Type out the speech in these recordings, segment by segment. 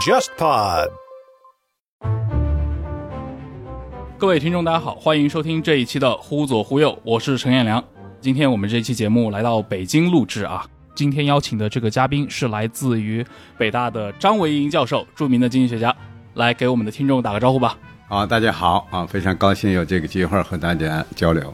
JustPod。各位听众，大家好，欢迎收听这一期的《忽左忽右》，我是陈彦良。今天我们这期节目来到北京录制啊。今天邀请的这个嘉宾是来自于北大的张维迎教授，著名的经济学家，来给我们的听众打个招呼吧。好，大家好啊，非常高兴有这个机会和大家交流。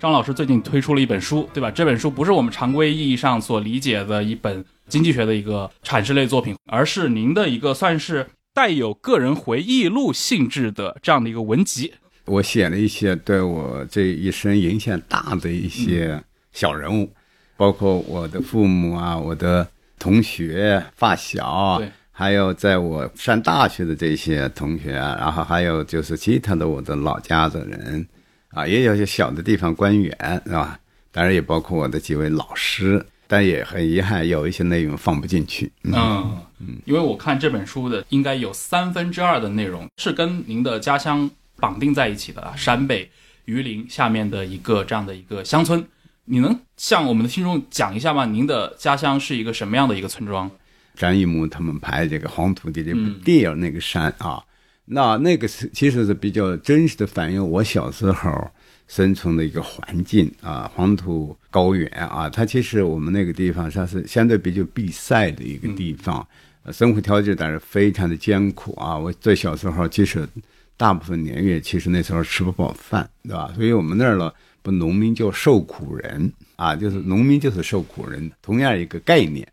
张老师最近推出了一本书，对吧？这本书不是我们常规意义上所理解的一本经济学的一个阐释类作品，而是您的一个算是带有个人回忆录性质的这样的一个文集。我写了一些对我这一生影响大的一些小人物，包括我的父母啊，我的同学、发小，还有在我上大学的这些同学，然后还有就是其他的我的老家的人，啊，也有些小的地方官员，是吧？当然也包括我的几位老师，但也很遗憾，有一些内容放不进去。嗯嗯，因为我看这本书的应该有三分之二的内容是跟您的家乡。绑定在一起的啊，陕北榆林下面的一个这样的一个乡村，你能向我们的听众讲一下吗？您的家乡是一个什么样的一个村庄？张艺谋他们拍这个《黄土地》这部电影，那个山啊，那那个是其实是比较真实的反映我小时候生存的一个环境啊，黄土高原啊，它其实我们那个地方它是相对比较闭塞的一个地方，生活条件当然非常的艰苦啊。我在小时候其实。大部分年月，其实那时候吃不饱饭，对吧？所以我们那儿了，不农民叫受苦人啊，就是农民就是受苦人，同样一个概念，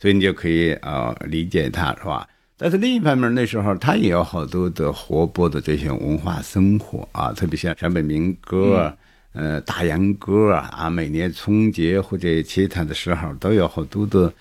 所以你就可以呃理解它，是吧？但是另一方面，那时候他也有好多的活泼的这些文化生活啊，特别像陕北民歌、呃大洋歌啊，每年春节或者其他的时候都有好多的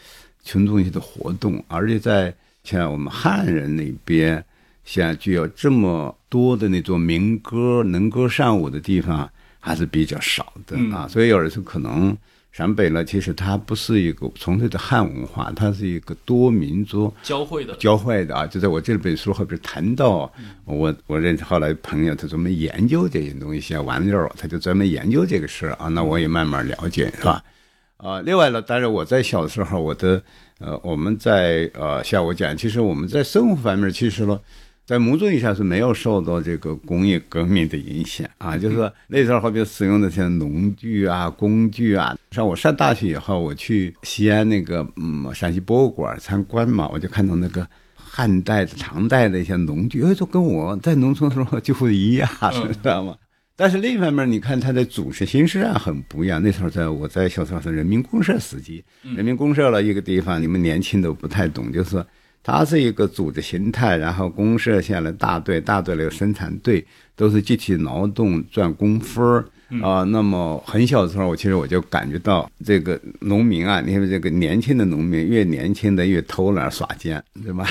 群众性的活动，而且在像我们汉人那边。像具有这么多的那种民歌能歌善舞的地方还是比较少的啊，所以有的时候可能陕北呢，其实它不是一个纯粹的汉文化，它是一个多民族交汇的交汇的啊。就在我这本书后边谈到，我我认识后来朋友，他专门研究这些东西，啊，玩意儿，他就专门研究这个事啊。那我也慢慢了解，是吧？啊，另外呢，当然我在小时候，我的呃，我们在呃，像我讲，其实我们在生活方面，其实呢。在某种意义上是没有受到这个工业革命的影响啊，就是说那时候好比使用的像农具啊、工具啊。像我上大学以后，我去西安那个嗯陕西博物馆参观嘛，我就看到那个汉代的、唐代的一些农具，哎，都跟我在农村时候几乎一样，知道吗？但是另一方面，你看它的组织形式啊很不一样。那时候在我在小时候是人民公社时期，人民公社了一个地方，你们年轻都不太懂，就是。它是一个组织形态，然后公社下来大队，大队里有生产队，都是集体劳动赚工分儿啊。那么很小的时候，我其实我就感觉到这个农民啊，你看这个年轻的农民，越年轻的越偷懒耍奸，对吧？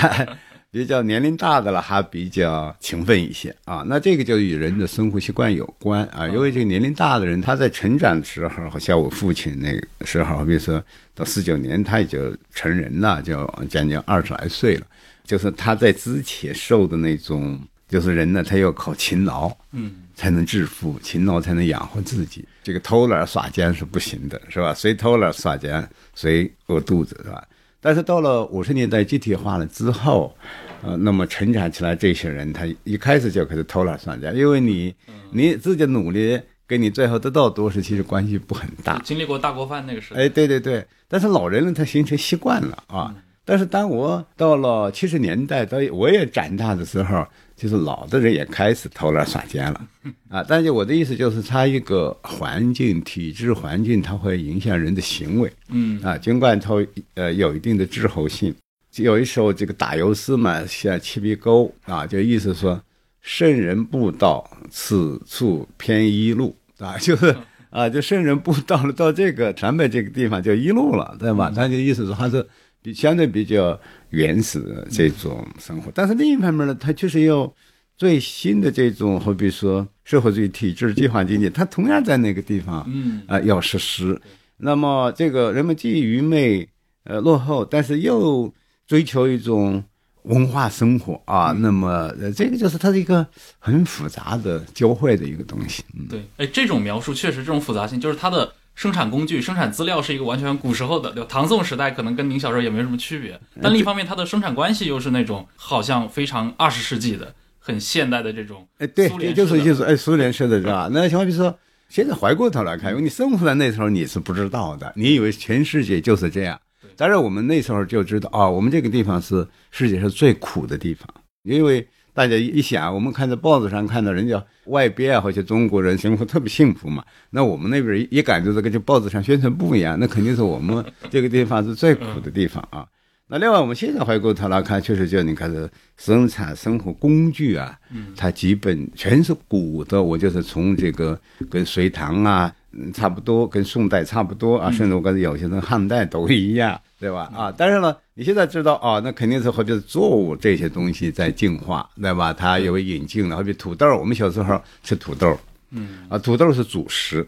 比较年龄大的了，还比较勤奋一些啊。那这个就与人的生活习惯有关啊。因为这个年龄大的人，他在成长的时候，像我父亲那个时候，比如说到四九年，他也就成人了，就将近二十来岁了。就是他在之前受的那种，就是人呢，他要靠勤劳，嗯，才能致富，勤劳才能养活自己。这个偷懒耍奸是不行的，是吧？谁偷懒耍奸，谁饿肚子，是吧？但是到了五十年代集体化了之后，呃，那么成长起来这些人，他一开始就开始偷懒上家，因为你你自己努力，跟你最后得到多少其实关系不很大。经历过大锅饭那个时代，哎，对对对。但是老人呢，他形成习惯了啊。但是当我到了七十年代，到我也长大的时候。就是老的人也开始偷懒耍奸了，啊！但是我的意思就是，它一个环境、体制环境，它会影响人的行为，嗯啊，尽管它呃有一定的滞后性。有一首这个打油诗嘛，像《七笔沟》啊，就意思说，圣人不道，此处偏一路啊，就是啊，就圣人不到了到这个陕北这个地方就一路了，对吧？他就意思说，他是比相对比较。原始的这种生活，但是另一方面呢，它确实要最新的这种，好比说社会主义体制、计划经济，它同样在那个地方，嗯啊，要实施。那么这个人们既愚昧、呃落后，但是又追求一种文化生活啊，那么这个就是它的一个很复杂的交汇的一个东西。对，哎，这种描述确实这种复杂性，就是它的。生产工具、生产资料是一个完全古时候的，对吧？唐宋时代可能跟您小时候也没有什么区别，但另一方面，它的生产关系又是那种好像非常二十世纪的、很现代的这种。哎，对，苏联就是就是哎，苏联式的是吧？那像比如说，现在回过头来看，因为你生活在那时候，你是不知道的，你以为全世界就是这样。但是我们那时候就知道啊、我们这个地方是世界上最苦的地方，因为大家一想，我们看在报纸上看到人家外边啊，或者中国人生活特别幸福嘛，那我们那边一感觉这个就报纸上宣传不一样，那肯定是我们这个地方是最苦的地方啊。那另外，我们现在回过头来看，确实就你看这生产生活工具啊，它基本全是古的。我就是从这个跟隋唐啊差不多，跟宋代差不多啊，甚至我感觉有些跟汉代都一样，对吧？啊，但是呢，你现在知道啊，那肯定是好比是作物这些东西在进化，对吧？它有引进了，好比土豆，我们小时候吃土豆，嗯啊，土豆是主食。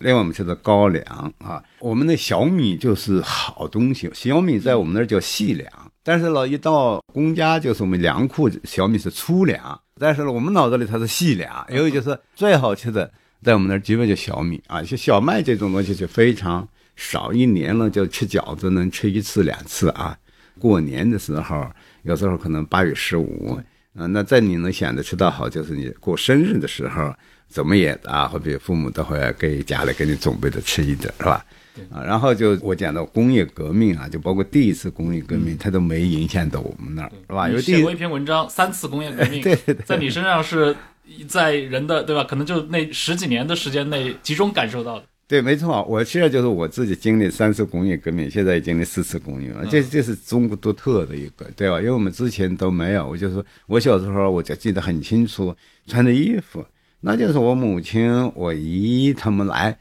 另外，我们吃的高粱啊，我们的小米就是好东西。小米在我们那儿叫细粮，但是呢，一到公家就是我们粮库，小米是粗粮。但是呢，我们脑子里它是细粮，因为就是最好吃的，在我们那儿基本就小米啊，像小麦这种东西就非常少，一年了就吃饺子能吃一次两次啊。过年的时候，有时候可能八月十五，啊，那在你能想的吃到好，就是你过生日的时候，怎么也啊，或者父母都会给家里给你准备的吃一点，是吧？啊，然后就我讲到工业革命啊，就包括第一次工业革命，它都没影响到我们那儿，是吧？因为第一你写过一篇文章《三次工业革命》，对对对在你身上是在人的对吧？可能就那十几年的时间内集中感受到的。对，没错，我现在就是我自己经历三次工业革命，现在也经历四次工业了，这这是中国独特的一个，对吧？因为我们之前都没有。我就说我小时候我就记得很清楚，穿的衣服，那就是我母亲、我姨他们来，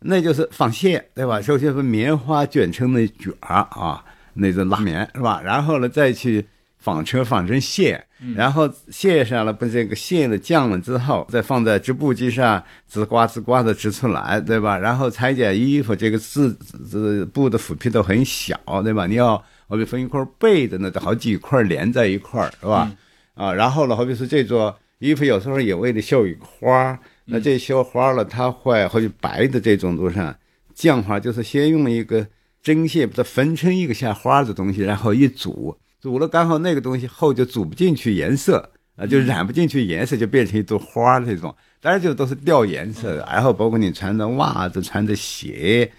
那就是纺线，对吧？首先是棉花卷成的卷儿啊，那种拉棉是吧？然后呢再去纺车纺成线，然后线上了，把这个线的降了之后，再放在织布机上，吱呱吱呱的织出来，对吧？然后裁剪衣服，这个字字布的斧皮都很小，对吧？你要好比分一块被子，那得好几块连在一块儿，是吧？啊，然后呢，好比说这座衣服，有时候也为了绣一个花儿，那这绣花了，它会好比白的这种多上酱花，就是先用一个针线把它分成一个像花的东西，然后一煮。煮了刚好那个东西厚就煮不进去颜色啊，就染不进去颜色，就变成一朵花那种。当然就都是掉颜色的，然后包括你穿的袜子、穿的鞋，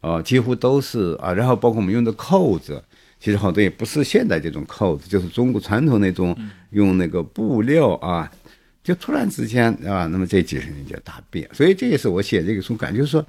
哦、几乎都是啊。然后包括我们用的扣子，其实好多也不是现代这种扣子，就是中国传统那种用那个布料啊。就突然之间啊，那么这几十年就大变。所以这也是我写这个书感觉说，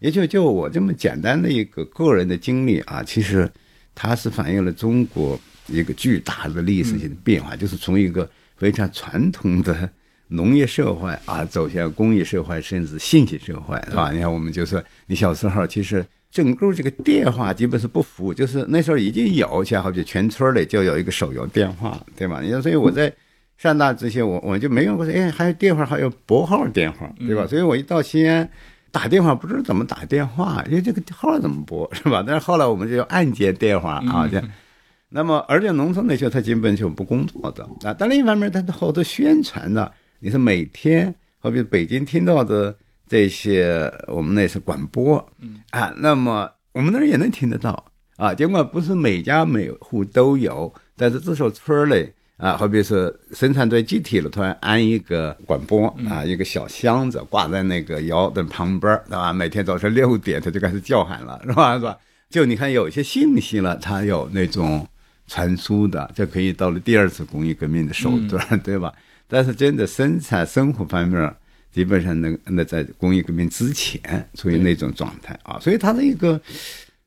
也就就我这么简单的一个个人的经历啊，其实它是反映了中国。一个巨大的历史性的变化，就是从一个非常传统的农业社会啊，走向工业社会，甚至信息社会，是吧？你看，我们就说，你小时候其实整个这个电话基本是不服务，就是那时候已经有，像好比全村里就有一个手摇电话，对吧？你看，所以我在上大之前，我我就没用过说，哎，还有电话，还有拨号电话，对吧？所以我一到西安。打电话不知道怎么打电话，因为这个号怎么拨是吧？但是后来我们就用按键电话啊，这样。那么，而且农村那些他基本就不工作的啊。但另一方面，他的好多宣传呢，你是每天，好比北京听到的这些，我们那是广播，啊，那么我们那儿也能听得到啊。尽管不是每家每户都有，但是至少村里啊，好比是生产队集体了，突然安一个广播啊，一个小箱子挂在那个窑的旁边，对吧？每天早晨六点他就开始叫喊了，是吧？是吧？就你看有些信息了，他有那种。传输的，这可以到了第二次工业革命的手段，嗯、对吧？但是真的生产生活方面，基本上那那在工业革命之前处于那种状态啊，所以它的一个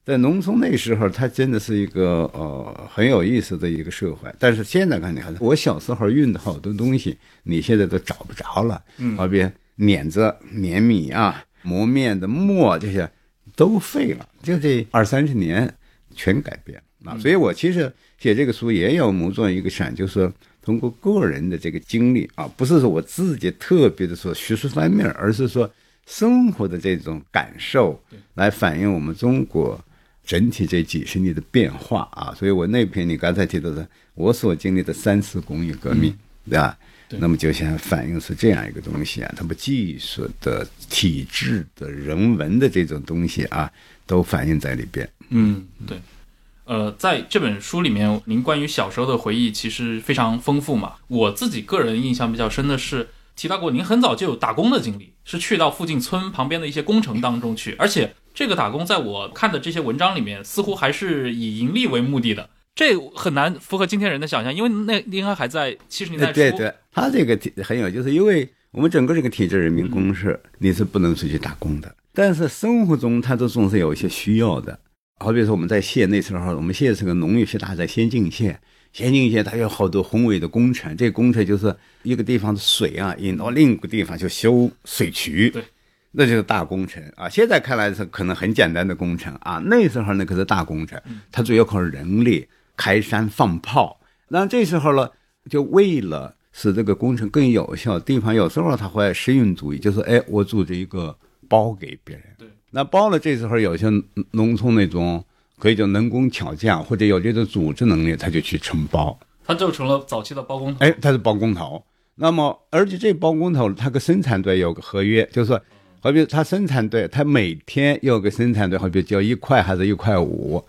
在农村那时候，它真的是一个呃很有意思的一个社会。但是现在看你看，我小时候运的好多东西，你现在都找不着了，嗯，好比碾子、碾米啊、磨面的磨这些都废了，就这二三十年全改变啊。所以我其实。写这个书也有某种一个想，就是说通过个人的这个经历啊，不是说我自己特别的说学术方面，而是说生活的这种感受，来反映我们中国整体这几十年的变化啊。所以我那篇你刚才提到的，我所经历的三次工业革命对吧？对那么就想反映是这样一个东西啊，它把技术的、体制的、人文的这种东西啊，都反映在里边。嗯，对。呃，在这本书里面，您关于小时候的回忆其实非常丰富嘛。我自己个人印象比较深的是提到过，您很早就有打工的经历，是去到附近村旁边的一些工程当中去，而且这个打工在我看的这些文章里面，似乎还是以盈利为目的的。这很难符合今天人的想象，因为那应该还在七十年代初。对对，他这个体很有，就是因为我们整个这个体制人民公社，你是不能出去打工的，但是生活中他都总是有一些需要的。好比说我们在县那时候，我们县是个农业县，大在先进县，先进县它有好多宏伟的工程，这个工程就是一个地方的水啊引到另一个地方去修水渠，对，那就是大工程啊。现在看来是可能很简单的工程啊，那时候那可是大工程，它主要靠人力开山放炮。那这时候呢，就为了使这个工程更有效，地方有时候他会实用主义，就是哎，我组织一个包给别人。对。那包了，这时候有些农村那种可以叫能工巧匠，或者有这种组织能力，他就去承包，他就成了早期的包工头。哎，他是包工头。那么，而且这包工头他跟生产队有个合约，就是说，好比他生产队，他每天要给生产队，好比交一块还是一块五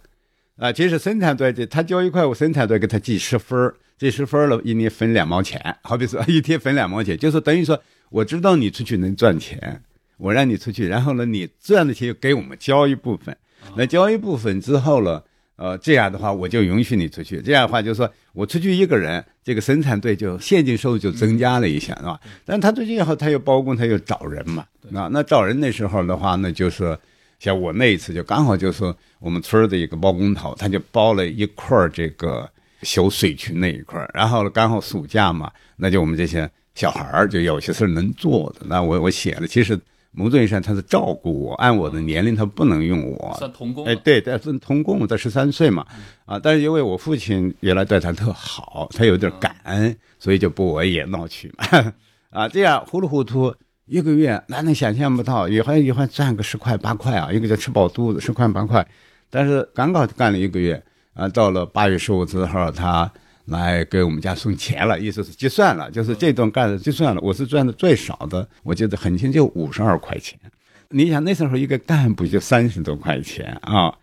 啊？其实生产队这他交一块五，生产队给他记十分儿，这十分了，一年分两毛钱，好比说一天分两毛钱，就是等于说，我知道你出去能赚钱。我让你出去，然后呢，你赚的钱给我们交一部分，那交一部分之后呢，呃，这样的话我就允许你出去。这样的话就是说我出去一个人，这个生产队就现金收入就增加了一下，是吧？但他最近以后他又包工，他又找人嘛，啊，那找人那时候的话，那就是像我那一次就刚好就是我们村的一个包工头，他就包了一块这个修水渠那一块，然后刚好暑假嘛，那就我们这些小孩儿就有些事能做的，那我我写了，其实。某种意义上，他是照顾我，按我的年龄，他不能用我。算童工。哎，对，但是童工，在十三岁嘛，啊，但是因为我父亲原来对他特好，他有点感恩，所以就不我也闹去嘛，啊，这样糊里糊涂一个月，哪能想象不到，一会一会赚个十块八块啊，一个叫吃饱肚子，十块八块，但是刚刚干了一个月，啊，到了八月十五之后，他。来给我们家送钱了，意思是结算了，就是这段干的结算了，我是赚的最少的，我记得很清，就五十二块钱。你想那时候一个干部就三十多块钱啊，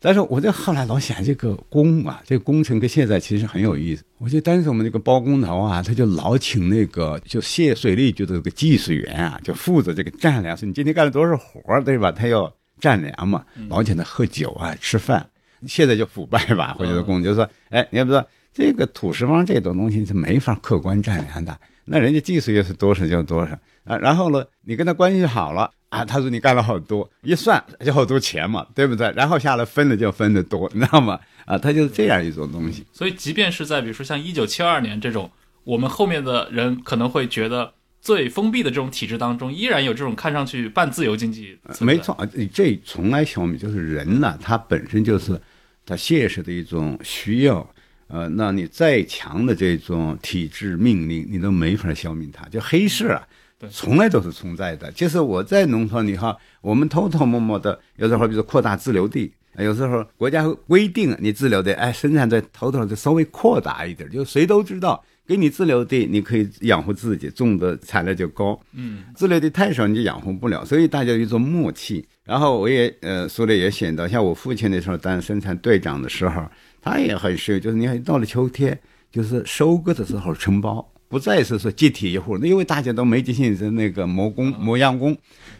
但是我就后来老想这个工啊，这个工程跟现在其实很有意思。我就当时我们那个包工头啊，他就老请那个就卸水利局的这个技术员啊，就负责这个丈量，说你今天干了多少活对吧？他要丈量嘛，老请他喝酒啊，吃饭。现在就腐败吧，或者是工就说，哎，你要不说。这个土石方这种东西是没法客观丈量的，那人家技术又是多少就多少啊。然后呢，你跟他关系好了啊，他说你干了好多，一算就好多钱嘛，对不对？然后下来分的就分的多，你知道吗？啊，他就是这样一种东西。所以，即便是在比如说像一九七二年这种，我们后面的人可能会觉得最封闭的这种体制当中，依然有这种看上去半自由经济。没错，这从来消灭就是人呢，他本身就是他现实的一种需要。呃，那你再强的这种体制命令，你都没法消灭它。就黑市啊，从来都是存在的。就是我在农村里哈，我们偷偷摸摸的，有时候比如扩大自留地，有时候国家规定你自留地，哎，生产队偷偷的稍微扩大一点，就谁都知道，给你自留地，你可以养活自己，种的产量就高。嗯，自留地太少，你就养活不了，所以大家有一种默契。然后我也呃，书里也写到，像我父亲那时候当生产队长的时候。他也很实用，就是你看到了秋天，就是收割的时候承包，不再是说集体一户，那因为大家都没进行是那个磨工磨样工，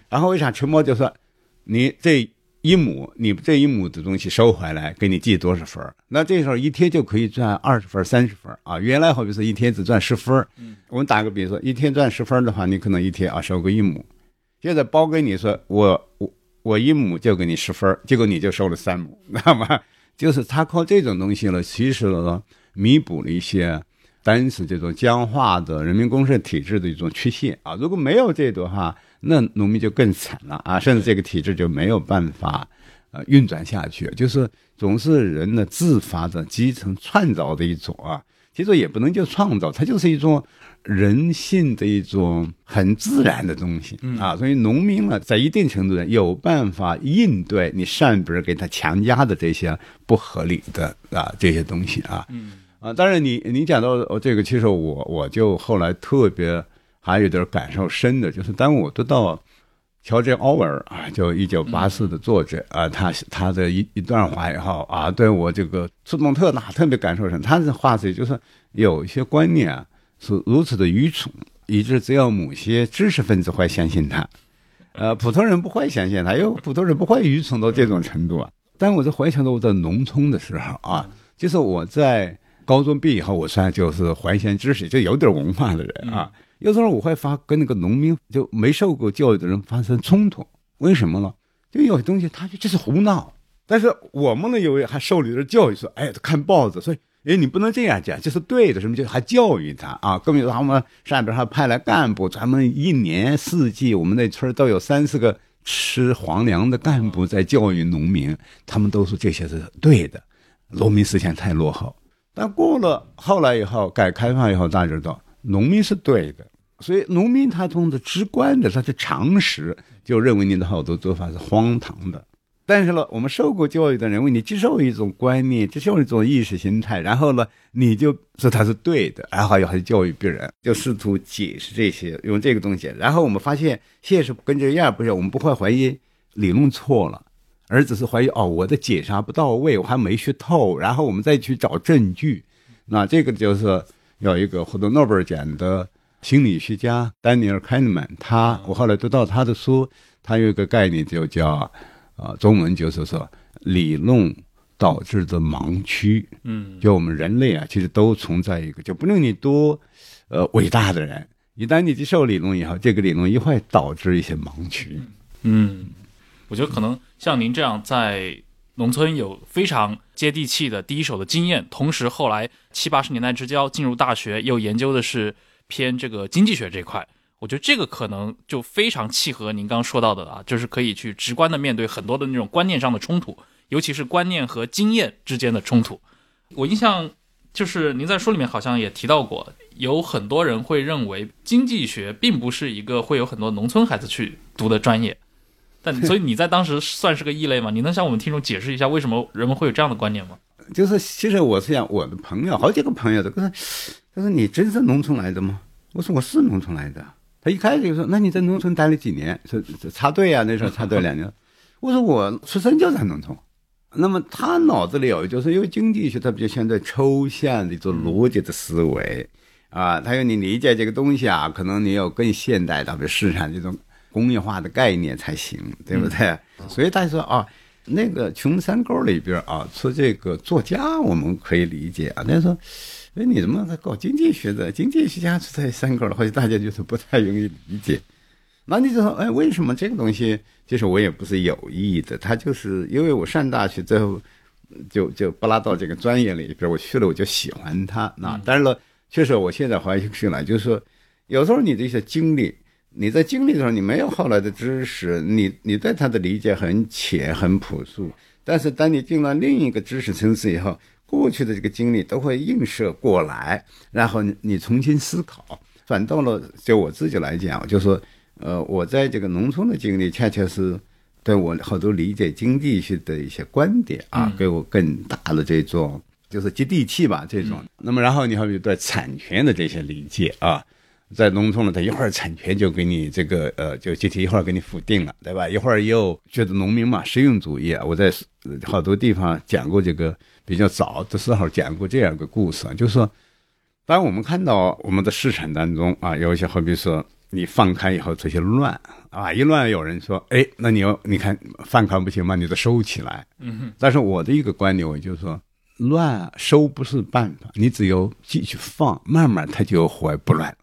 然后为啥承包就说你这一亩，你这一亩的东西收回来，给你记多少分那这时候一天就可以赚二十分、三十分啊。原来好比说一天只赚十分我们打个比说，一天赚十分的话，你可能一天啊收个一亩，现在包给你说我我我一亩就给你十分结果你就收了三亩，知道吗？就是他靠这种东西呢，其实呢，弥补了一些当时这种僵化的人民公社体制的一种缺陷啊。如果没有这的话，那农民就更惨了啊，甚至这个体制就没有办法呃运转下去。就是总是人的自发的基层创造的一种啊，其实也不能叫创造，它就是一种。人性的一种很自然的东西啊，所以农民呢，在一定程度上有办法应对你上边给他强加的这些不合理的啊这些东西啊。嗯，啊，当然你你讲到哦这个，其实我我就后来特别还有点感受深的，就是当我读到乔治奥威尔啊，就一九八四的作者啊，他他的一一段话也好啊，对我这个触动特大，特别感受深。他的话是就是有一些观念啊是如此的愚蠢，以致只有某些知识分子会相信他，呃，普通人不会相信他，因为普通人不会愚蠢到这种程度啊。但我在回想到我在农村的时候啊，就是我在。高中毕业以后，我算就是怀贤知识，就有点文化的人啊。有时候我会发跟那个农民就没受过教育的人发生冲突，为什么呢？就有些东西他就就是胡闹，但是我们呢，有还受了点教育，说哎，看报纸，所以哎，你不能这样讲，这是对的，什么就还教育他啊。更有他们上边还派来干部，咱们一年四季，我们那村都有三四个吃皇粮的干部在教育农民，他们都说这些是对的，农民思想太落后。但过了后来以后，改革开放以后，大家知道农民是对的，所以农民他从的直观的他的常识就认为你的好多做法是荒唐的。但是呢，我们受过教育的人为你接受一种观念，接受一种意识形态，然后呢，你就说他是对的，然后又还教育别人，就试图解释这些，用这个东西。然后我们发现现实跟这样不是，我们不会怀疑理论错了。而只是怀疑哦，我的解释还不到位，我还没学透，然后我们再去找证据。那这个就是有一个获得诺贝尔奖的心理学家丹尼尔·凯尼曼，他我后来读到他的书，他有一个概念就叫啊，中文就是说理论导致的盲区。嗯，就我们人类啊，其实都存在一个，就不论你多呃伟大的人，一旦你接受理论以后，这个理论也会导致一些盲区。嗯。我觉得可能像您这样在农村有非常接地气的第一手的经验，同时后来七八十年代之交进入大学又研究的是偏这个经济学这块，我觉得这个可能就非常契合您刚说到的啊，就是可以去直观的面对很多的那种观念上的冲突，尤其是观念和经验之间的冲突。我印象就是您在书里面好像也提到过，有很多人会认为经济学并不是一个会有很多农村孩子去读的专业。但 所以你在当时算是个异类吗？你能向我们听众解释一下为什么人们会有这样的观念吗？就是其实我是想我的朋友好几个朋友都跟他，他说你真是农村来的吗？我说我是农村来的。他一开始就说那你在农村待了几年？说插队啊，那时候插队两年。我说我出生就在农村。那么他脑子里有就是因为经济学它比较相对抽象的一种逻辑的思维啊，他要你理解这个东西啊，可能你有更现代的比如市场这种。工业化的概念才行，对不对？所以大家说啊，那个穷山沟里边啊，出这个作家，我们可以理解啊。但是说，哎，你怎么在搞经济学的？经济学家出在山沟的，或者大家就是不太容易理解。那你就说，哎，为什么这个东西？其实我也不是有意的，他就是因为我上大学之后，就就不拉到这个专业里边，我去了我就喜欢他。那当然了，确实我现在怀疑起来，就是说，有时候你的一些经历。你在经历的时候，你没有后来的知识，你你对他的理解很浅很朴素。但是当你进了另一个知识层次以后，过去的这个经历都会映射过来，然后你重新思考。反倒了，就我自己来讲，就说，呃，我在这个农村的经历，恰恰是对我好多理解经济学的一些观点啊，给我更大的这种就是接地气吧这种。那么然后你还有对产权的这些理解啊。在农村呢，他一会儿产权就给你这个呃，就集体一会儿给你否定了，对吧？一会儿又觉得农民嘛，实用主义啊。我在好多地方讲过这个比较早的时候讲过这样一个故事啊，就是说，当我们看到我们的市场当中啊，有一些好比说你放开以后这些乱啊，一乱有人说，哎，那你要你看放开不行吗？你得收起来。嗯。但是我的一个观点，我就说，乱收不是办法，你只有继续放，慢慢它就会不乱。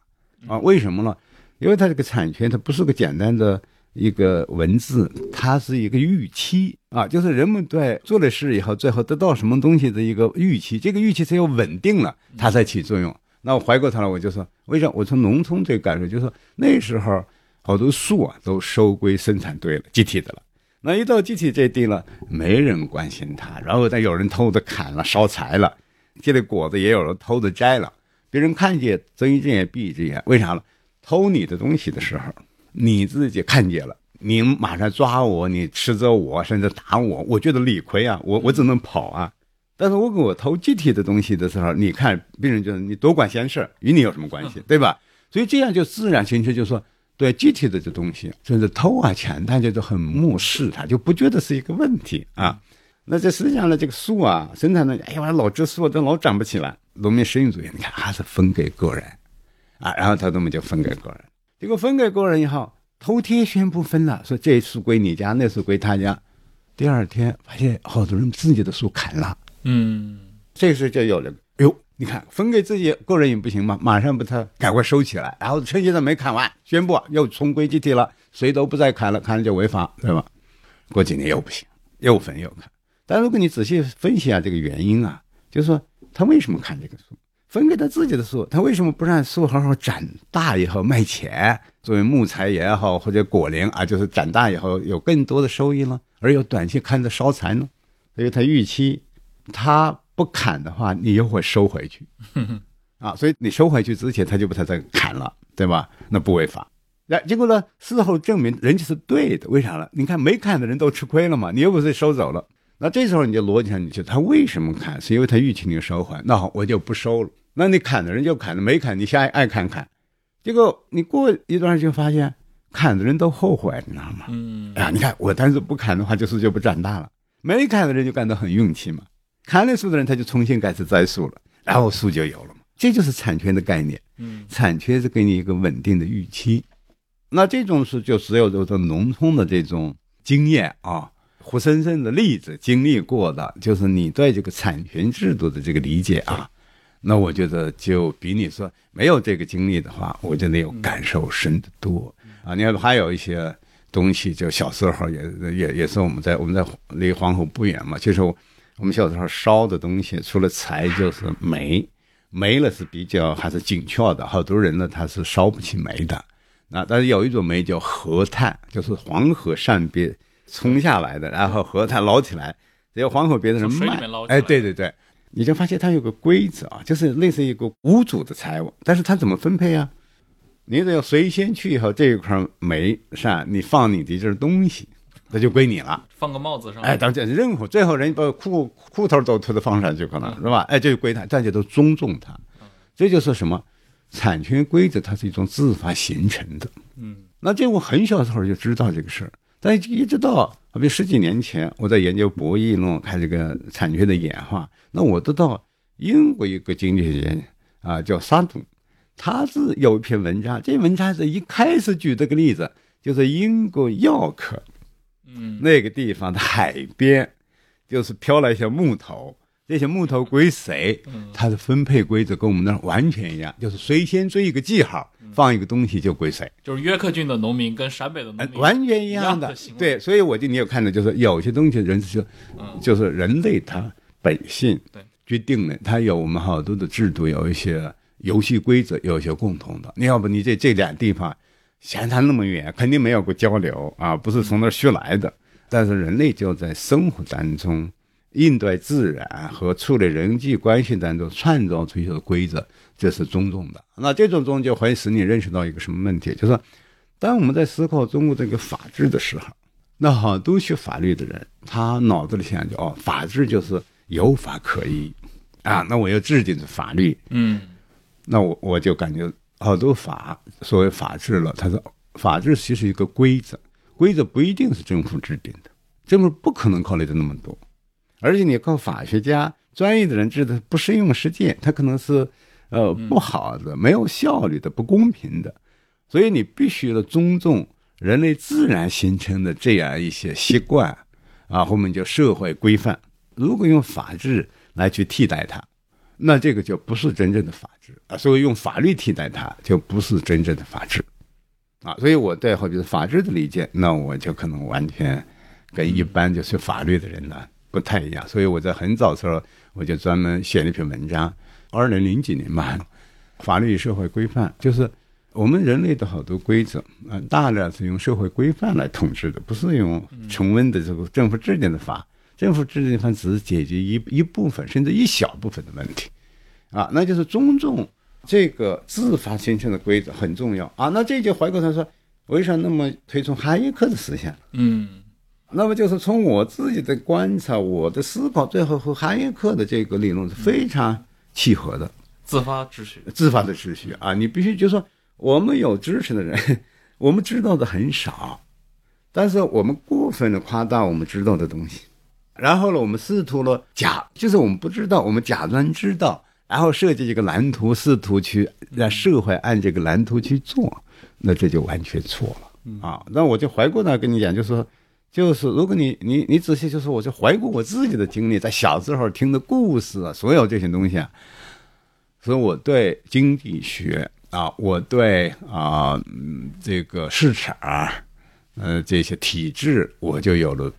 啊，为什么呢？因为它这个产权，它不是个简单的一个文字，它是一个预期啊，就是人们对做了事以后，最后得到什么东西的一个预期。这个预期只有稳定了，它才起作用。那我回过头来，我就说，为啥我从农村这个感受，就是说那时候好多树啊都收归生产队了，集体的了。那一到集体这地了，没人关心它，然后再有人偷着砍了、烧柴了，这里果子也有人偷着摘了。别人看见睁一只眼闭一只眼，为啥呢？偷你的东西的时候，你自己看见了，你马上抓我，你斥责我，甚至打我，我觉得理亏啊，我我只能跑啊。但是我给我偷集体的东西的时候，你看别人就是你多管闲事，与你有什么关系，对吧？所以这样就自然形成，就是说对集体的这东西，甚至偷啊抢，大家都很漠视它，就不觉得是一个问题啊。那这实际上呢，这个树啊，生产的，哎呀，老植树都老长不起来。农民实用主义，你看还是分给个人啊，然后他这么就分给个人，结果分给个人以后，头天宣布分了，说这树归你家，那树归他家。第二天发现好多人自己的树砍了，嗯，这时就有了，哟，你看分给自己个人也不行嘛？马上把它赶快收起来，然后趁现在没砍完，宣布又重归集体了，谁都不再砍了，砍了就违法，对吧？过几年又不行，又分又砍。但如果你仔细分析下这个原因啊，就是说他为什么砍这个树？分给他自己的树，他为什么不让树好好长大以后卖钱，作为木材也好，或者果林啊，就是长大以后有更多的收益呢？而有短期看着烧残呢？所以他预期他不砍的话，你又会收回去 啊，所以你收回去之前，他就把它再砍了，对吧？那不违法。那结果呢？事后证明人家是对的，为啥呢？你看没砍的人都吃亏了嘛，你又不是收走了。那这时候你就逻辑上，你就他为什么砍？是因为他预期你收回，那好，我就不收了。那你砍的人就砍了，没砍你下爱砍砍。结果你过一段时间发现，砍的人都后悔，你知道吗？嗯，啊，你看我当时不砍的话，这树就不长大了。没砍的人就感到很运气嘛，砍了树的人他就重新开始栽树了，然后树就有了嘛。这就是产权的概念。嗯，产权是给你一个稳定的预期。那这种是就只有这种农村的这种经验啊。活生生的例子经历过的，就是你对这个产权制度的这个理解啊，那我觉得就比你说没有这个经历的话，我觉得有感受深得多啊。你看还有一些东西，就小时候也也也是我们在我们在离黄河不远嘛，就是我们小时候烧的东西，除了柴就是煤，煤呢是比较还是紧缺的，好多人呢他是烧不起煤的。那但是有一种煤叫河炭，就是黄河上边。冲下来的，然后和它捞起来，只要黄河别的人卖。哎，对对对，你就发现它有个规则啊，就是类似一个无主的财物，但是它怎么分配啊？你得要谁先去以后，这一块煤上你放你的这东西，那就归你了。放个帽子上。哎，当然任何最后人把裤裤头都脱的放上去可能是吧？哎，这就归他，大家都尊重他。这就是什么？产权规则它是一种自发形成的。嗯，那这我很小时候就知道这个事儿。但一直到好比十几年前，我在研究博弈论，看这个产权的演化。那我得到英国一个经济学家啊，叫沙顿，他是有一篇文章，这文章是一开始举这个例子，就是英国药克，嗯，那个地方的海边，就是飘了一些木头。这些木头归谁？它的分配规则跟我们那儿完全一样，就是谁先追一个记号，放一个东西就归谁。就是约克郡的农民跟陕北的农民完全一样的。对，所以我就你有看到，就是有些东西人是，就是人类他本性决定了，他有我们好多的制度，有一些游戏规则，有一些共同的。你要不你这这两地方相差那么远，肯定没有过交流啊，不是从那儿学来的。但是人类就在生活当中。应对自然和处理人际关系当中创造出一些规则，这是尊重的。那这种尊重会使你认识到一个什么问题？就是当我们在思考中国这个法治的时候，那好多学法律的人，他脑子里想着哦，法治就是有法可依啊。那我要制定的法律，嗯，那我我就感觉好多法所谓法治了，他说法治其实一个规则，规则不一定是政府制定的，政府不可能考虑的那么多。而且你靠法学家专业的人制的不适用实践，它可能是呃不好的、没有效率的、不公平的，所以你必须要尊重人类自然形成的这样一些习惯啊，后面叫社会规范。如果用法治来去替代它，那这个就不是真正的法治啊。所以用法律替代它，就不是真正的法治啊。所以我对好比是法治的理解，那我就可能完全跟一般就是法律的人呢。不太一样，所以我在很早时候我就专门写了一篇文章，二零零几年吧，法律与社会规范，就是我们人类的好多规则啊，大量是用社会规范来统治的，不是用成文的这个政府制定的法，政府制定的法只是解决一一部分甚至一小部分的问题，啊，那就是尊重这个自发形成的规则很重要啊。那这就回过头说，为啥那么推崇哈耶克的思想？嗯。那么就是从我自己的观察，我的思考，最后和哈耶克的这个理论是非常契合的。自发秩序，自发的秩序啊！你必须就说，我们有知识的人，我们知道的很少，但是我们过分的夸大我们知道的东西，然后呢，我们试图了假，就是我们不知道，我们假装知道，然后设计一个蓝图，试图去让社会按这个蓝图去做，那这就完全错了啊！那我就回过来跟你讲，就是说，就是如果你你你仔细就是，我就回顾我自己的经历，在小时候听的故事啊，所有这些东西啊。所以我对经济学啊，我对啊，这个市场，呃，这些体制，我就有了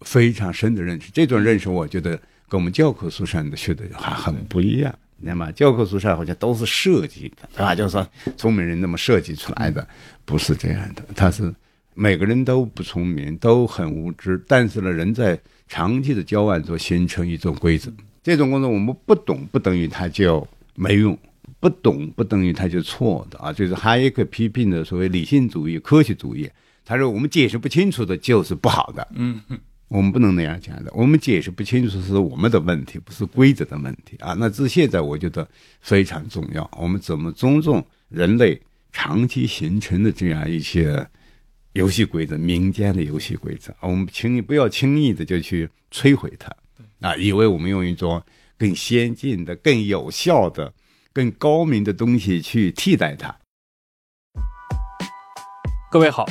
非常深的认识。这种认识，我觉得跟我们教科书上的学的还很不一样。那么教科书上好像都是设计的，对吧？就是说聪明人那么设计出来的，不是这样的。他是每个人都不聪明，都很无知，但是呢，人在长期的交往中形成一种规则。这种工作我们不懂，不等于他就没用；不懂不等于他就错的啊！就是哈耶克批评的所谓理性主义、科学主义。他说我们解释不清楚的就是不好的。嗯，我们不能那样讲的。我们解释不清楚是我们的问题，不是规则的问题啊！那这现在我觉得非常重要。我们怎么尊重人类长期形成的这样一些游戏规则、民间的游戏规则？我们轻易不要轻易的就去摧毁它。啊，以为我们用一种更先进的、更有效的、更高明的东西去替代它。各位好，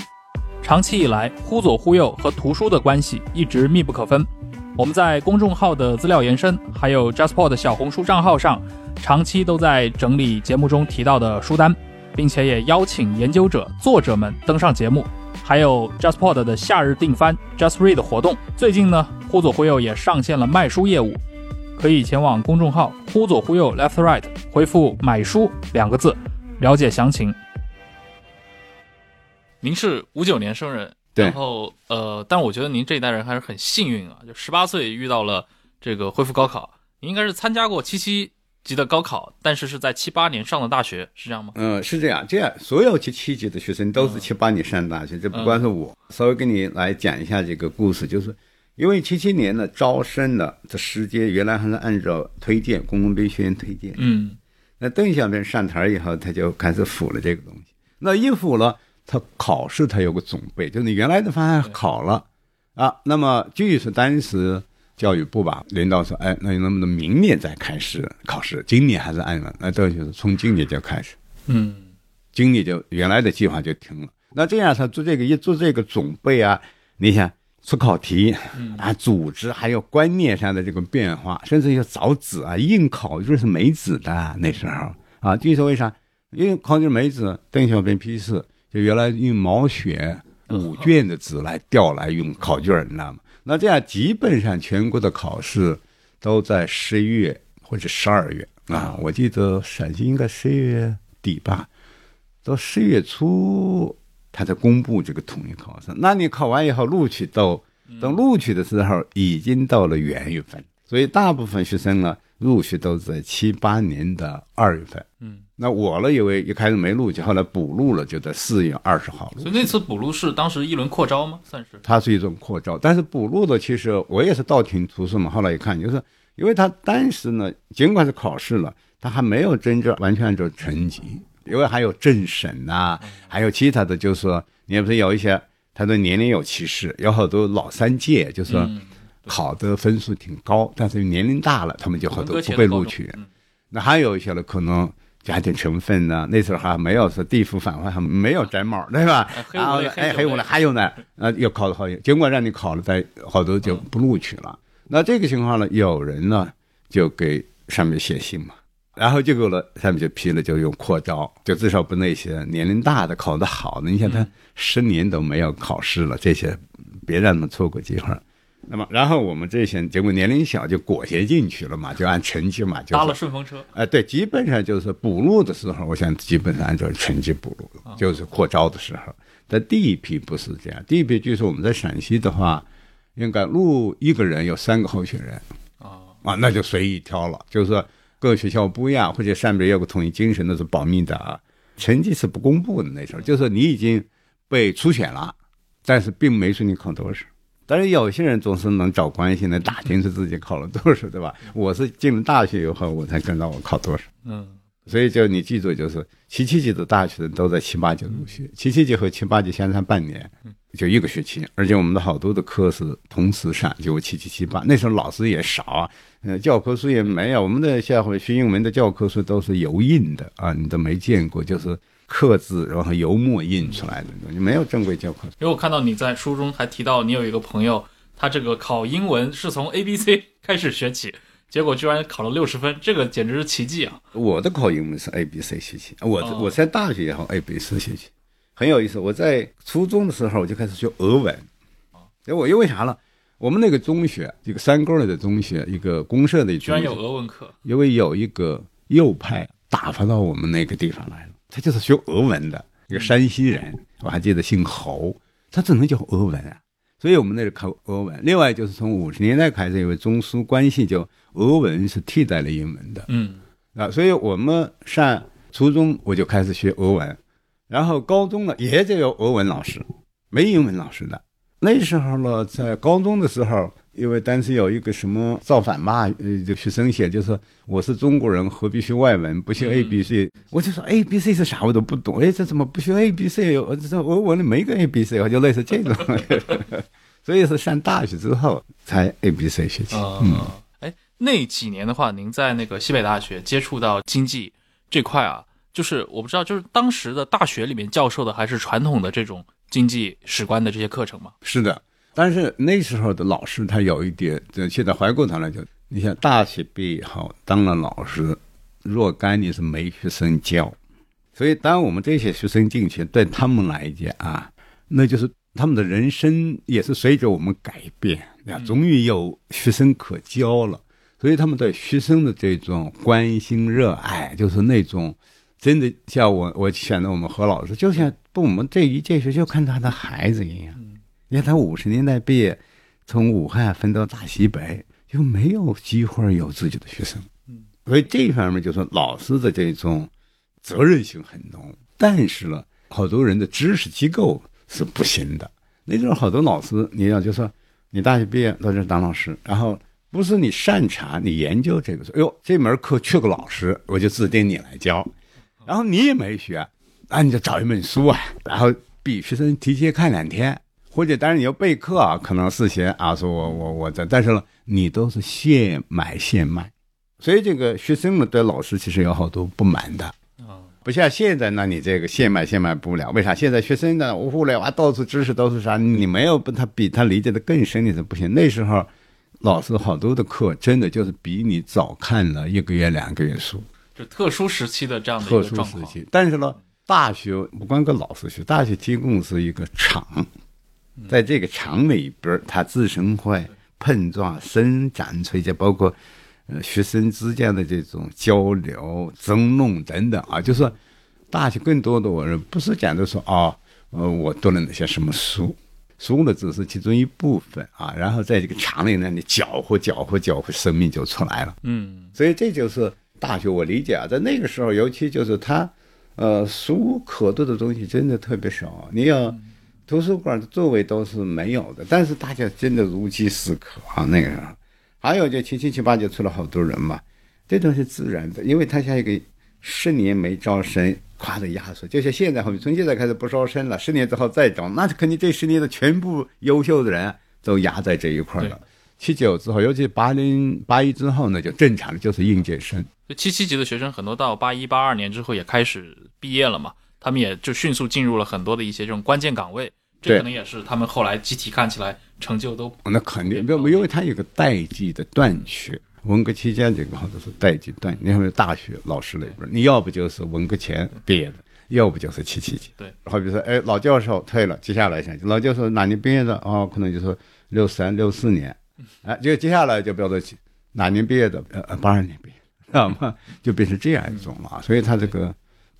长期以来，忽左忽右和图书的关系一直密不可分。我们在公众号的资料延伸，还有 JustPod 小红书账号上，长期都在整理节目中提到的书单，并且也邀请研究者、作者们登上节目。还有 JustPod 的夏日订番 Just Read 活动，最近呢，忽左忽右也上线了卖书业务，可以前往公众号忽左忽右 Left Right 回复“买书”两个字，了解详情。您是五九年生人，然后呃，但我觉得您这一代人还是很幸运啊，就十八岁遇到了这个恢复高考，您应该是参加过七七。级的高考，但是是在七八年上的大学，是这样吗？嗯，是这样。这样，所有七七级的学生都是七八年上大学，这不光是我。稍微跟你来讲一下这个故事，就是因为七七年的招生的这时间，原来还是按照推荐，公共兵学院推荐。嗯，那邓小平上台以后，他就开始辅了这个东西。那一辅了，他考试他有个准备，就是你原来的方案考了啊，那么据说当时。教育部吧，领导说：“哎，那能不能明年再开始考试？今年还是按了？那这就是从今年就开始。嗯，今年就原来的计划就停了。那这样他做这个一做这个准备啊，你想出考题啊，组织还有观念上的这个变化，甚至要找纸啊，印考就是没纸的那时候啊。就是为啥？因为考卷没纸，邓小平批示，就原来用毛选五卷的纸来调来用考卷，你知道吗？”那这样基本上全国的考试都在十一月或者十二月啊，我记得陕西应该十一月底吧，到十月初他才公布这个统一考试。那你考完以后录取到等录取的时候已经到了元月份，所以大部分学生呢入学都在七八年的二月份。嗯。那我呢？因为一开始没录取，后来补录了，就在四月二十号录。所以那次补录是当时一轮扩招吗？算是？它是一种扩招，但是补录的其实我也是道听途说嘛。后来一看，就是因为他当时呢，尽管是考试了，他还没有真正完全按照成绩，因为还有政审呐，还有其他的，就是说，你不是有一些他的年龄有歧视，有好多老三届，就是说考的分数挺高，但是年龄大了，他们就好多不被录取。那还有一些呢，可能。家庭成分呢？那时候还没有说地府反坏，还没有摘帽，对吧？然后哎，还有呢还有呢，呃，又考的好，尽管让你考了，但好多就不录取了。那这个情况呢，有人呢就给上面写信嘛，然后结果呢，上面就批了，就用扩招，就至少不那些年龄大的考得好的，你想他十年都没有考试了，这些别让他们错过机会。那么，然后我们这些结果年龄小就裹挟进去了嘛，就按成绩嘛，就搭了顺风车。哎，对，基本上就是补录的时候，我想基本上按照成绩补录，就是扩招的时候。但第一批不是这样，第一批就是我们在陕西的话，应该录一个人有三个候选人啊啊，那就随意挑了，就是说各学校不一样，或者上面有个统一精神，那是保密的啊，成绩是不公布的那时候，就是你已经被初选了，但是并没说你考多少。但是有些人总是能找关系，能打听出自己考了多少，对吧？我是进了大学以后，我才知道我考多少。嗯，所以就你记住，就是七七级的大学生都在七八级入学，七七级和七八级相差半年，就一个学期，而且我们的好多的课是同时上，就七七七八。那时候老师也少啊，呃，教科书也没有，我们的下回学英文的教科书都是油印的啊，你都没见过，就是刻字然后油墨印出来的，你没有正规教科书。因为我看到你在书中还提到，你有一个朋友，他这个考英文是从 A B C 开始学起，结果居然考了六十分，这个简直是奇迹啊！我的考英文是 A B C 学习，我哦我在大学也好 A B C 学习，很有意思。我在初中的时候我就开始学俄文，结果因为啥呢？我们那个中学，一个山沟里的中学，一个公社的中学居然有，俄文课，因为有一个右派打发到我们那个地方来了，他就是学俄文的一个山西人，我还记得姓侯，他只能教俄文啊，所以我们那里考俄文。另外就是从五十年代开始，因为中苏关系，就俄文是替代了英文的。嗯啊，所以我们上初中我就开始学俄文，然后高中呢也就有俄文老师，没英文老师的。那时候呢，在高中的时候，因为当时有一个什么造反嘛，呃，就学生写就是我是中国人，何必学外文，不学 A B C，、我就说 A B C 是啥我都不懂，哎，这怎么不学 A B C？我这我我那没个 A B C，我就类似这种，所以是上大学之后才 A B C 学起。嗯，哎，那几年的话，您在那个西北大学接触到经济这块啊，就是我不知道，就是当时的大学里面教授的还是传统的这种经济史观的这些课程吗？是的，但是那时候的老师他有一点，这现在回过头来就，你像大学毕业后当了老师，若干你是没学生教，所以当我们这些学生进去，对他们来讲啊，那就是他们的人生也是随着我们改变啊，终于有学生可教了，所以他们对学生的这种关心热爱，就是那种。真的像我，我选择我们何老师，就像把我们这一届学就看他的孩子一样。你看他五十年代毕业，从武汉分到大西北，就没有机会有自己的学生。所以这一方面就说老师的这种责任心很浓，但是呢，好多人的知识机构是不行的。那时候好多老师，你要就说你大学毕业到这当老师，然后不是你擅长你研究这个，说哎呦这门课缺个老师，我就指定你来教。然后你也没学，那你就找一本书啊，然后比学生提前看两天，或者当然你要备课啊，可能事先啊说我我我这，但是呢，你都是现买现卖，所以这个学生们对老师其实有好多不满的。不像现在，那你这个现买现卖不了，为啥？现在学生呢，互联网到处知识都是啥，你没有把他比他理解的更深，你是不行。那时候，老师好多的课真的就是比你早看了一个月、两个月书。就特殊时期的这样的一特殊时个状况。期。但是呢，大学不光跟老师学，大学提供是一个场，在这个场里边儿，它自身会碰撞、生长出一些包括呃学生之间的这种交流、争论等等啊，就是说大学更多的我认不是讲的说啊，呃，我读了哪些什么书。书呢只是其中一部分啊，然后在这个场里呢，你搅和搅和搅和，生命就出来了。嗯所以这就是大学，我理解啊，在那个时候，尤其就是他，呃，书可读的东西真的特别少。你要图书馆的座位都是没有的，但是大家真的如饥似渴啊，那个。还有就七七七八就出了好多人嘛，这都是自然的，因为他像一个十年没招生，夸的压缩，就像现在后面从现在开始不招生了，十年之后再招，那肯定这十年的全部优秀的人都压在这一块儿了。七九之后，尤其八零八一之后呢，就正常的就是应届生。就七七级的学生很多到八一八二年之后也开始毕业了嘛，他们也就迅速进入了很多的一些这种关键岗位，这可能也是他们后来集体看起来成就都那肯定，因为因为它有个代际的断缺。文革期间这个好像是代际断，你看大学老师那边，你要不就是文革前毕业的，要不就是七七级。对，好比说，哎，老教授退了，接下来想老教授哪年毕业的？哦，可能就是六三六四年，哎，就接下来就标做哪年毕业的？呃呃，八二年毕业，知道吗？就变成这样一种了。所以他这个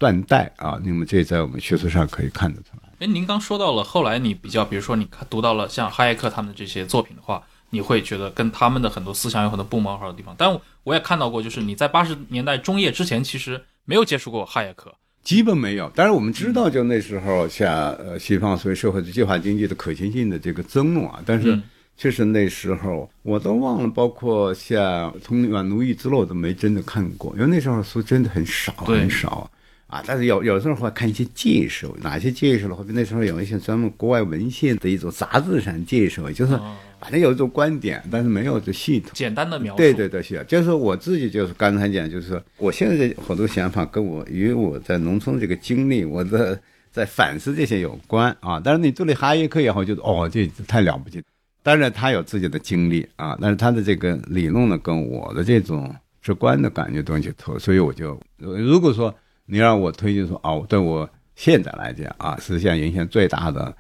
断代啊，那么这在我们学术上可以看得出来。哎，您刚说到了，后来你比较，比如说你看读到了像哈耶克他们的这些作品的话，你会觉得跟他们的很多思想有很多不谋而合的地方。但我也看到过，就是你在八十年代中叶之前，其实没有接触过哈耶克。基本没有，但是我们知道，就那时候像呃西方所谓社会主义计划经济的可行性的这个争论啊，但是嗯确实那时候我都忘了，包括像《通往奴役之路》都没真的看过，因为那时候书真的很少很少啊。但是有有时候会看一些介绍，哪些介绍的话，那时候有一些专门国外文献的一种杂志上介绍，就是哦反正有一种观点，但是没有这系统。简单的描述。对对对，是，就是我自己就是刚才讲，就是说我现在好多想法跟我与我在农村这个经历，我的在反思这些有关啊。但是你做了哈耶克以后，就是哦，这太了不起。当然他有自己的经历啊，但是他的这个理论呢，跟我的这种直观的感觉东西投，所以我就如果说你让我推荐说哦，对我现在来讲啊，实际上影响最大的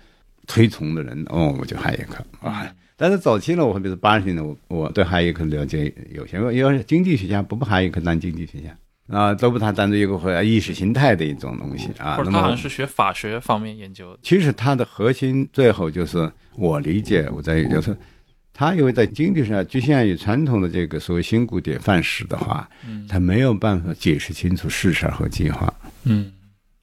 推崇的人，哦，我就哈耶克啊。但是早期呢，我比如八十年代，我我对哈耶克了解有限，因为经济学家不把哈耶克当经济学家啊，都把他当做一个和意识形态的一种东西啊。他好像是学法学方面研究的。其实他的核心最后就是我理解，我在就是他因为在经济上局限于传统的这个所谓新古典范式的话，他没有办法解释清楚事实和计划。嗯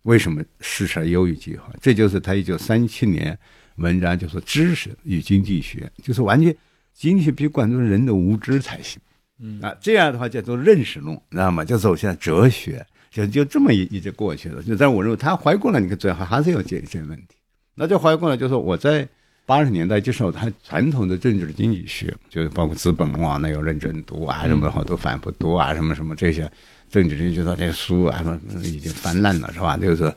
为什么事实优于计划？这就是他一九三七年文章就说知识与经济学，就是完全经济学必须关注人的无知才行。嗯啊，这样的话叫做认识论，知道吗？就走向哲学，就就这么一一直过去了。就但我认为他回过来，你看最后还是要解决这个问题。那就回过来就是我在八十年代接受他传统的政治经济学，就是包括资本啊，那要认真读啊，什么好多反复读啊，什么什么这些政治经济学的这些书啊，什么已经翻烂了，是吧？就是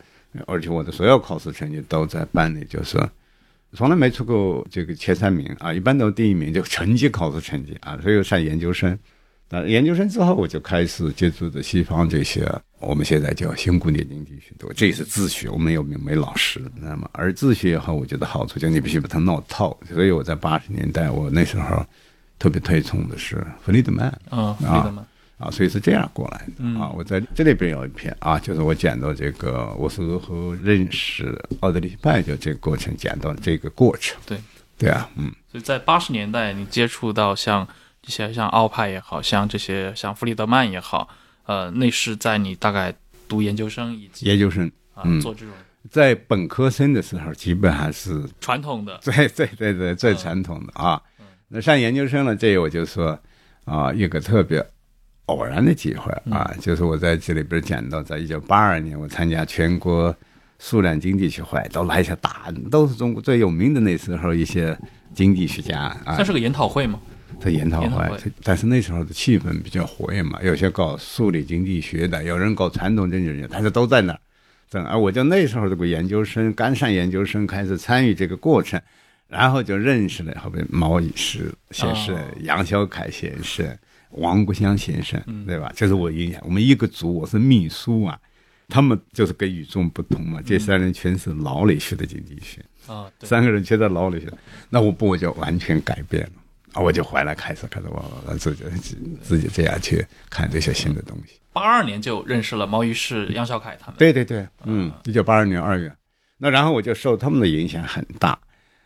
而且我的所有考试成绩都在班里，就是。从来没出过这个前三名啊，一般都第一名，就成绩考试成绩啊，所以上研究生。那研究生之后，我就开始接触的西方这些，我们现在叫新古典经济学？这也是自学，我们有没没老师，那么而自学以后，我觉得好处就是你必须把它弄透。所以我在八十年代，我那时候特别推崇的是弗里德曼嗯，弗里德曼。啊，所以是这样过来的、嗯啊。我在这里边有一篇啊，就是我讲到这个我是如何认识奥地利希派的这个过程，讲到这个过程。对对啊，嗯。所以在八十年代，你接触到像这些像奥派也好像这些像弗里德曼也好，呃，那是在你大概读研究生以及研究生啊、嗯做这种在本科生的时候，基本还是传统的最最最最最传统的啊。那上研究生了，这我就说啊，一个特别偶然的机会啊，就是我在这里边讲到，在一九八二年，我参加全国数量经济学会，都来一些大，都是中国最有名的那时候一些经济学家啊算，是个研讨会嘛。在研讨会会，但是那时候的气氛比较活跃嘛，有些搞数理经济学的，有人搞传统经济学，但是都在那儿。正而我就那时候这个研究生，刚上研究生，开始参与这个过程，然后就认识了后边毛以师先生、哦杨小凯先生、王国香先生，嗯对吧？这是我印象。我们一个组，我是秘书啊，他们就是跟与众不同嘛。这三人全是老理学的经济学，啊，对，三个人全在老理学，那我不我就完全改变了啊！我就回来开始开始我我自己自己这样去看这些新的东西。八二年就认识了毛于轼、杨小凯他们。对对对，嗯，一九八二年二月，那然后我就受他们的影响很大，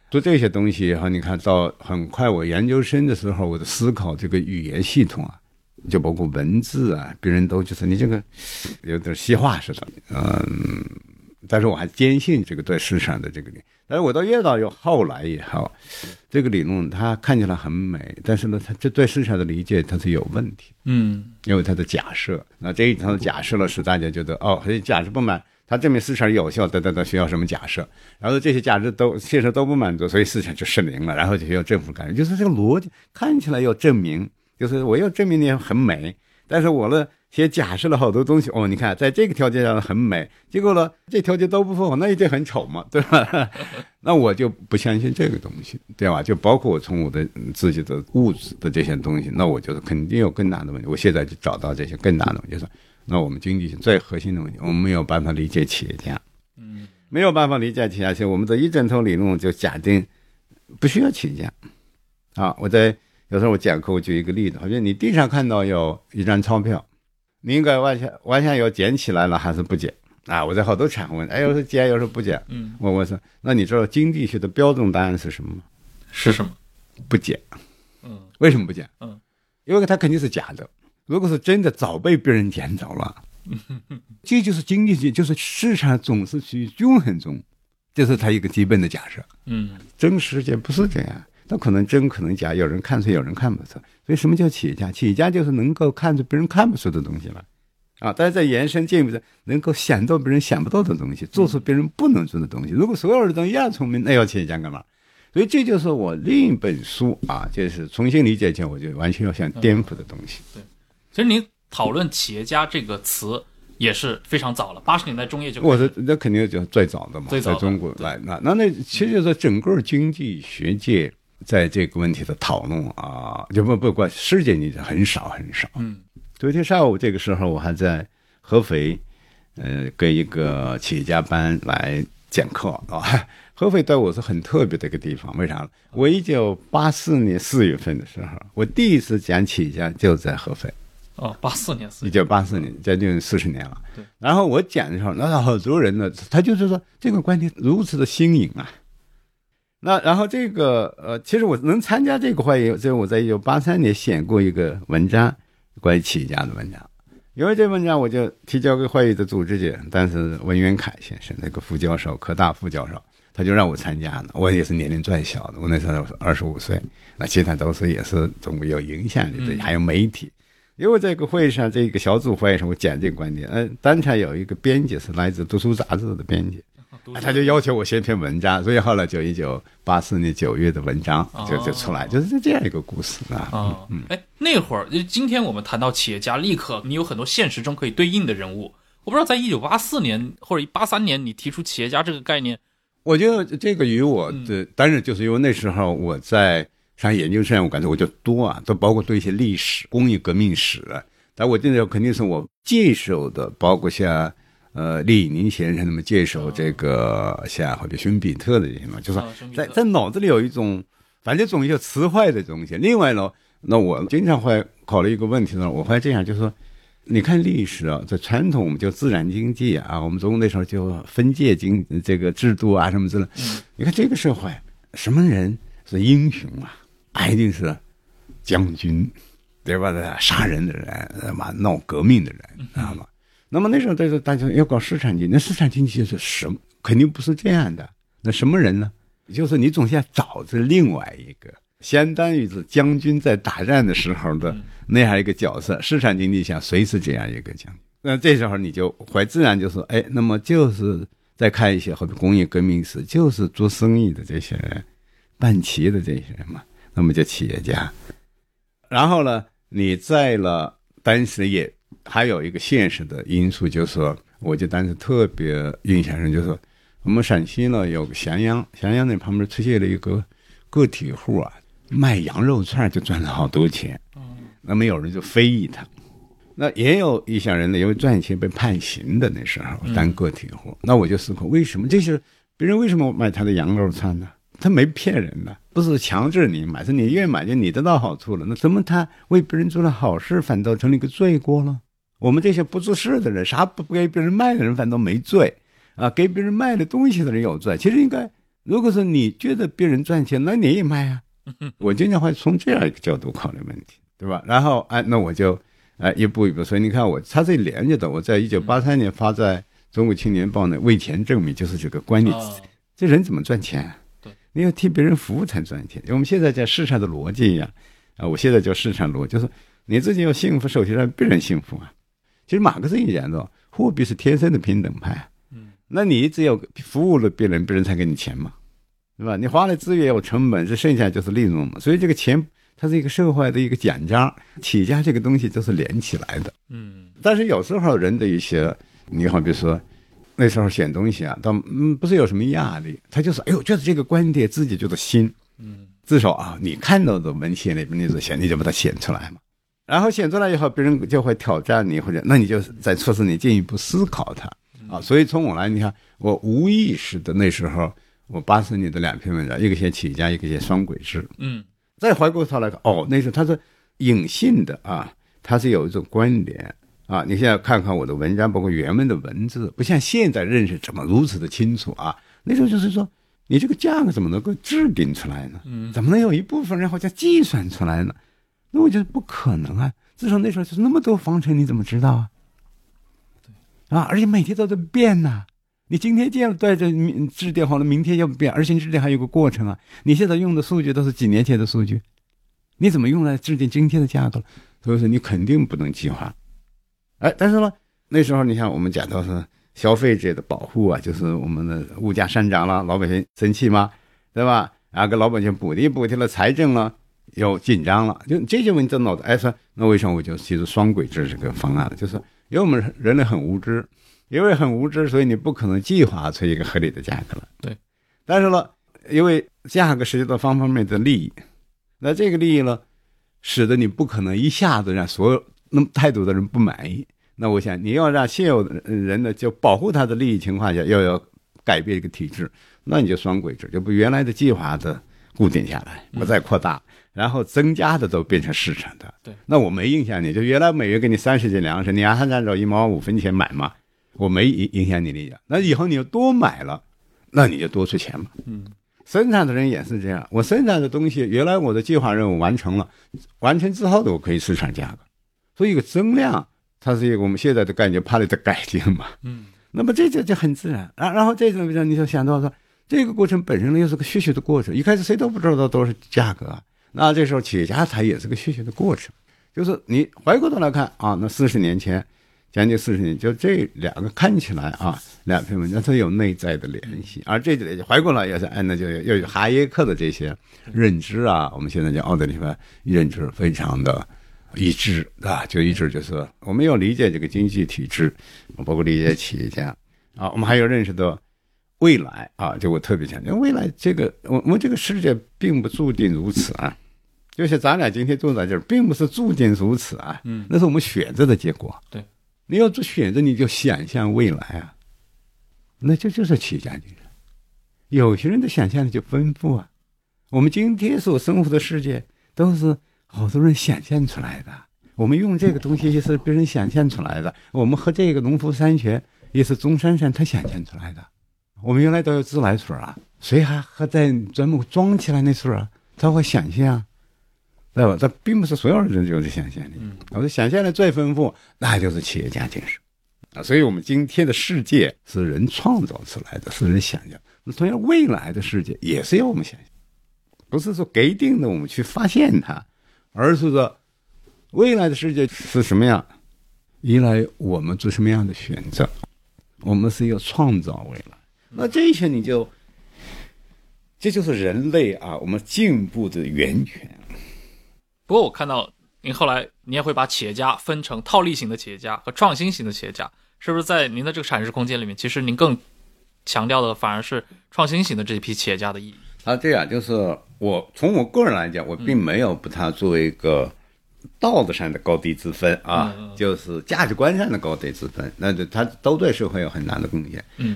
做这些东西以后，你看到很快我研究生的时候，我的思考这个语言系统啊，就包括文字啊，别人都觉得你这个有点西化似的，嗯，但是我还坚信这个对市场的这个理，但是我到越到有后来以后，这个理论它看起来很美，但是呢，它这对市场的理解它是有问题。嗯因为它的假设，那这一层的假设了，使大家觉得哦，这假设不满，它证明市场有效，等等等，需要什么假设？然后这些假设都现实都不满足，所以市场就失灵了，然后就需要政府干预。就是这个逻辑看起来要证明，就是我要证明你很美，但是我呢先假设了好多东西，哦，你看在这个条件上很美，结果呢这条件都不符合，那一定很丑嘛，对吧？那我就不相信这个东西，对吧？就包括我从我的嗯自己的物质的这些东西，那我觉得肯定有更大的问题。我现在就找到这些更大的问题，就是那我们经济学最核心的问题，我们没有办法理解企业家，嗯没有办法理解企业家，我们的一整套理论就假定不需要企业家。啊，我在有时候我讲课，我举一个例子，好像你地上看到有一张钞票，你应该完全完全要捡起来了还是不捡？啊，我在好多场合问，哎，有时候捡，有时候不捡。嗯，我我说，那你知道经济学的标准答案是什么吗？是什么？不捡。嗯为什么不捡？嗯，因为它肯定是假的。如果是真的，早被别人捡走了。这就是经济学，就是市场总是处于均衡中，这是它一个基本的假设。嗯真实世界不是这样，那可能真可能假，有人看出，有人看不出。所以什么叫企业家？企业家就是能够看出别人看不出的东西来，啊，但是在延伸进一步的，能够想到别人想不到的东西，做出别人不能做的东西。如果所有人都一样聪明，那要企业家干嘛？所以这就是我另一本书啊，就是重新理解起来，我就完全要想颠覆的东西。对，其实您讨论企业家这个词也是非常早了，八十年代中叶就。我说那肯定就最早的嘛，最早在中国来那那那其实就是整个经济学界在这个问题的讨论啊，就不不管世界你很少很少。嗯，昨天下午这个时候我还在合肥，呃，跟一个企业家班来讲课啊。合肥对我是很特别的一个地方，为啥？我一九八四年四月份的时候，我第一次讲企业家就在合肥。哦，八四年四一九八四年，将近四十年了。对。然后我讲的时候，那好多人呢，他就是说这个观点如此的新颖啊。那然后这个呃，其实我能参加这个会议，这我在一九八三年写过一个文章，关于企业家的文章。因为这文章，我就提交给会议的组织者，但是文渊凯先生那个副教授，科大副教授。他就让我参加呢，我也是年龄最小的，我那时候二十五岁，那其他都是也是中国有影响力的，还有媒体。因为这个会上，这个小组会上，我讲这个观点，嗯，当场有一个编辑是来自《读书杂志》的编辑，他就要求我写一篇文章，所以后来就一九八四年九月的文章就就出来，就是这样一个故事啊。哦，哎，那会儿，今天我们谈到企业家，立刻你有很多现实中可以对应的人物。我不知道在一九八四年或者八三年，你提出企业家这个概念。我觉得这个与我的当然就是因为那时候我在上研究生，我感觉我就多啊，都包括对一些历史、工业革命史。但我记得肯定是我接受的，包括像呃李以宁先生他们接受这个像或者勋比特的这些嘛，就是在在脑子里有一种反正总有词汇的东西。另外呢，那我经常会考虑一个问题呢，我会这样就是说。你看历史啊，在传统我们就自然经济啊，我们中国那时候就分界经这个制度啊什么之类。你看这个社会，什么人是英雄啊？一定是将军，对吧？杀人的人，嘛闹革命的人，知道吗？那么那时候大家要搞市场经济，那市场经济是什么？肯定不是这样的。那什么人呢？就是你总要找着另外一个。相当于是将军在打仗的时候的那样一个角色，市场经济下谁是这样一个将军。那这时候你就会自然就说，哎，那么就是再看一些或者工业革命史，就是做生意的这些人，办企业的这些人嘛，那么叫企业家。然后呢，你在了当时也还有一个现实的因素，就是说，我就当时特别印象深，就是说，我们陕西呢有个咸阳，咸阳那旁边出现了一个个体户啊。卖羊肉串就赚了好多钱，那么有人就非议他，那也有一些人呢，因为赚钱被判刑的那时候当个体户，那我就思考为什么这些别人为什么买他的羊肉串呢？他没骗人呢，不是强制你买，是你愿意买就你得到好处了，那怎么他为别人做了好事反倒成了一个罪过了？我们这些不做事的人，啥不给别人卖的人反倒没罪啊？给别人卖的东西的人有罪。其实应该，如果是你觉得别人赚钱，那你也卖啊。我经常会从这样一个角度考虑问题，对吧？然后，哎，那我就，哎，一步一步。所以你看，我他这连着的，我在一九八三年发在《中国青年报》呢，为钱证明就是这个观念。这人怎么赚钱？对，你要替别人服务才赚钱。我们现在讲市场的逻辑一样啊，我现在叫市场逻辑，就是你自己要幸福，首先让别人幸福啊。其实马克思也讲到，货币是天生的平等派。嗯，那你只有服务了别人，别人才给你钱嘛。对吧？你花了资源有成本，这剩下就是利润嘛。所以这个钱它是一个社会的一个奖章，企业家这个东西都是连起来的。嗯。但是有时候人的一些，你好比说那时候选东西啊，他嗯不是有什么压力，他就是哎呦觉得这个观点自己觉得新，嗯，至少啊你看到的文献里面你就写，你就把它选出来嘛。然后写出来以后，别人就会挑战你，或者那你就在促使你进一步思考它啊。所以从我来，你看我无意识的那时候。我八十年的两篇文章，一个写企业家，一个写双轨制。嗯，再回过头来看，哦，那时候他是隐性的啊，他是有一种关联啊。你现在看看我的文章，包括原文的文字，不像现在认识怎么如此的清楚啊。那时候就是说，你这个价格怎么能够制定出来呢？嗯，怎么能有一部分人好像计算出来呢？那我觉得不可能啊。至少那时候就是那么多方程，你怎么知道啊？啊，而且每天都在变呐。你今天建了对这明制定好了，明天要变，而且制定还有个过程啊。你现在用的数据都是几年前的数据，你怎么用来制定今天的价格了？所以说你肯定不能计划。哎，但是呢，那时候你看我们讲到是消费者的保护啊，就是我们的物价上涨了，老百姓生气吗？对吧？然后给老百姓补贴补贴了，财政了又紧张了，就这些问题脑子哎说，那为什么我就提出双轨制这个方案了？就是因为我们人类很无知，因为很无知，所以你不可能计划出一个合理的价格了。对，但是呢，因为价格涉及到方方面面的利益，那这个利益呢，使得你不可能一下子让所有那么太多的人不满意。那我想你要让现有的人呢，就保护他的利益情况下，要要改变一个体制，那你就双轨制，就不原来的计划的固定下来，不再扩大，然后增加的都变成市场的。对，那我没影响你，就原来每月给你三十斤粮食，你还按照一毛五分钱买嘛，我没影影响你利益。那以后你又多买了，那你就多出钱嘛。嗯，生产的人也是这样，我生产的东西原来我的计划任务完成了，完成之后的我可以市场价格，所以一个增量。它是一个我们现在的概念，怕的改进嘛。嗯，那么这就就很自然。然然后这种，比如你就想到说，这个过程本身呢又是个学习的过程。一开始谁都不知道多少价格，那这时候企业家他也是个学习的过程。就是你回过头来看啊，那四十年前，将近四十年，就这两个看起来啊，两篇文章它有内在的联系。而这里回过来也是，哎，那就又有哈耶克的这些认知啊，我们现在叫奥德里凡认知非常的。一致啊，就一致就是我们要理解这个经济体制，包括理解企业家啊，我们还要认识到未来啊，就我特别强调，未来这个我我们这个世界并不注定如此啊，就像咱俩今天坐在这儿，并不是注定如此啊，嗯，那是我们选择的结果。对，你要做选择，你就想象未来啊，那这就是企业家精神。有些人的想象力就丰富啊，我们今天所生活的世界都是。好多人想象出来的，我们用这个东西也是别人想象出来的。我们喝这个农夫山泉也是钟山山他想象出来的。我们原来都有自来水啊，谁还喝在专门装起来那水啊？他会想象，对吧？这并不是所有人都有想象力。我说想象力最丰富，那就是企业家精神啊。所以我们今天的世界是人创造出来的，是人想象。那同样，未来的世界也是要我们想象，不是说给定的我们去发现它。而是说，未来的世界是什么样，依赖我们做什么样的选择。我们是要创造未来。那这些你就，这就是人类啊，我们进步的源泉。不过我看到您后来，您也会把企业家分成套利型的企业家和创新型的企业家，是不是在您的这个阐释空间里面，其实您更强调的反而是创新型的这一批企业家的意义？啊，这样就是我从我个人来讲，我并没有把它作为一个道德上的高低之分啊，就是价值观上的高低之分。那它都对社会有很大的贡献。嗯，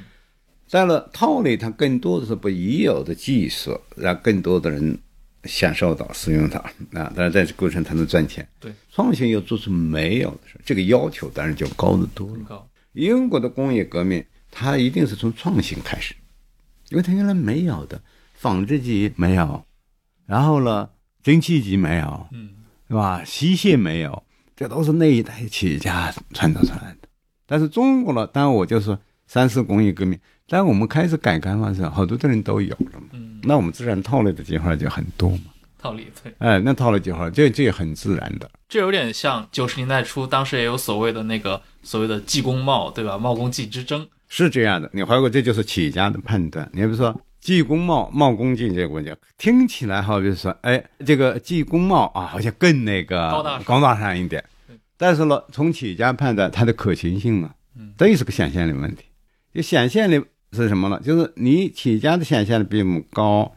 在了套利，它更多的是把已有的技术让更多的人享受到、使用它啊。但是，在这过程才能赚钱。对，创新要做出没有的事，这个要求当然就高得多了。高。英国的工业革命，它一定是从创新开始，因为它原来没有的。纺织机没有，然后呢，蒸汽机没有，嗯，是吧？机械没有，这都是那一代企业家创造出来的。但是中国呢，当然我就是三次工业革命，当我们开始改革的时候，好多的人都有了嘛，嗯，那我们自然套利的机会就很多嘛。套利对，哎，那套利机会，这这也很自然的。这有点像九十年代初，当时也有所谓的那个所谓的技工贸，对吧？贸工技之争是这样的。你回过，这就是企业家的判断。你比如说。技工贸贸工技这个问题听起来好比说，哎，这个技工贸啊，好像更那个高大高大上一点。但是呢，从企业家判断它的可行性呢，这也是个显现力问题。就显现力是什么呢？就是你企业家的想象力比我们高，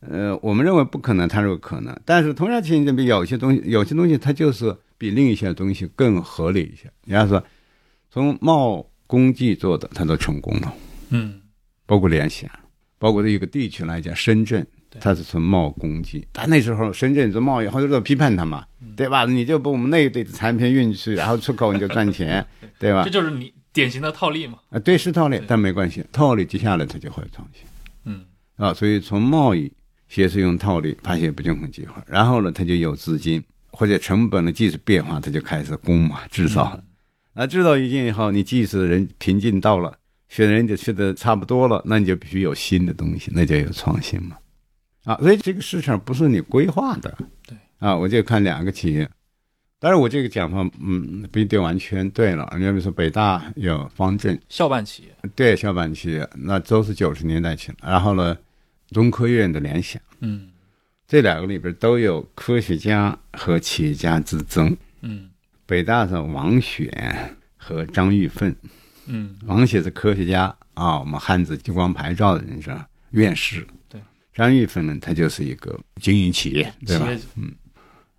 呃，我们认为不可能，它是个可能。但是同样企业比有些东西，有些东西它就是比另一些东西更合理一些。人家说从贸工技做的，它都成功了，嗯，包括联想。包括这一个地区来讲，深圳它是从贸工技，但那时候深圳做贸易，好多人都批判他嘛，对吧？你就把我们那一堆的产品运去，然后出口你就赚钱，对吧？这就是你典型的套利嘛。啊，对，是套利，但没关系，套利接下来它就会创新。嗯，啊，所以从贸易先是用套利发现不均衡计划，然后呢，它就有资金或者成本的技术变化，它就开始工嘛制造。啊，制造一件以后，你即使人瓶颈到了。学人家学的差不多了，那你就必须有新的东西，那就有创新嘛。啊，所以这个市场不是你规划的。对。啊，我就看两个企业，当然我这个讲法，嗯，不一定完全对了。你比如说北大有方正校办企业，对校办企业，那都是九十年代起。然后呢，中科院的联想，嗯这两个里边都有科学家和企业家之争。嗯北大是王选和张玉凤，嗯王选是科学家啊，我们汉字激光牌照的人是院士。对，张玉凤呢，他就是一个经营企业，对吧？嗯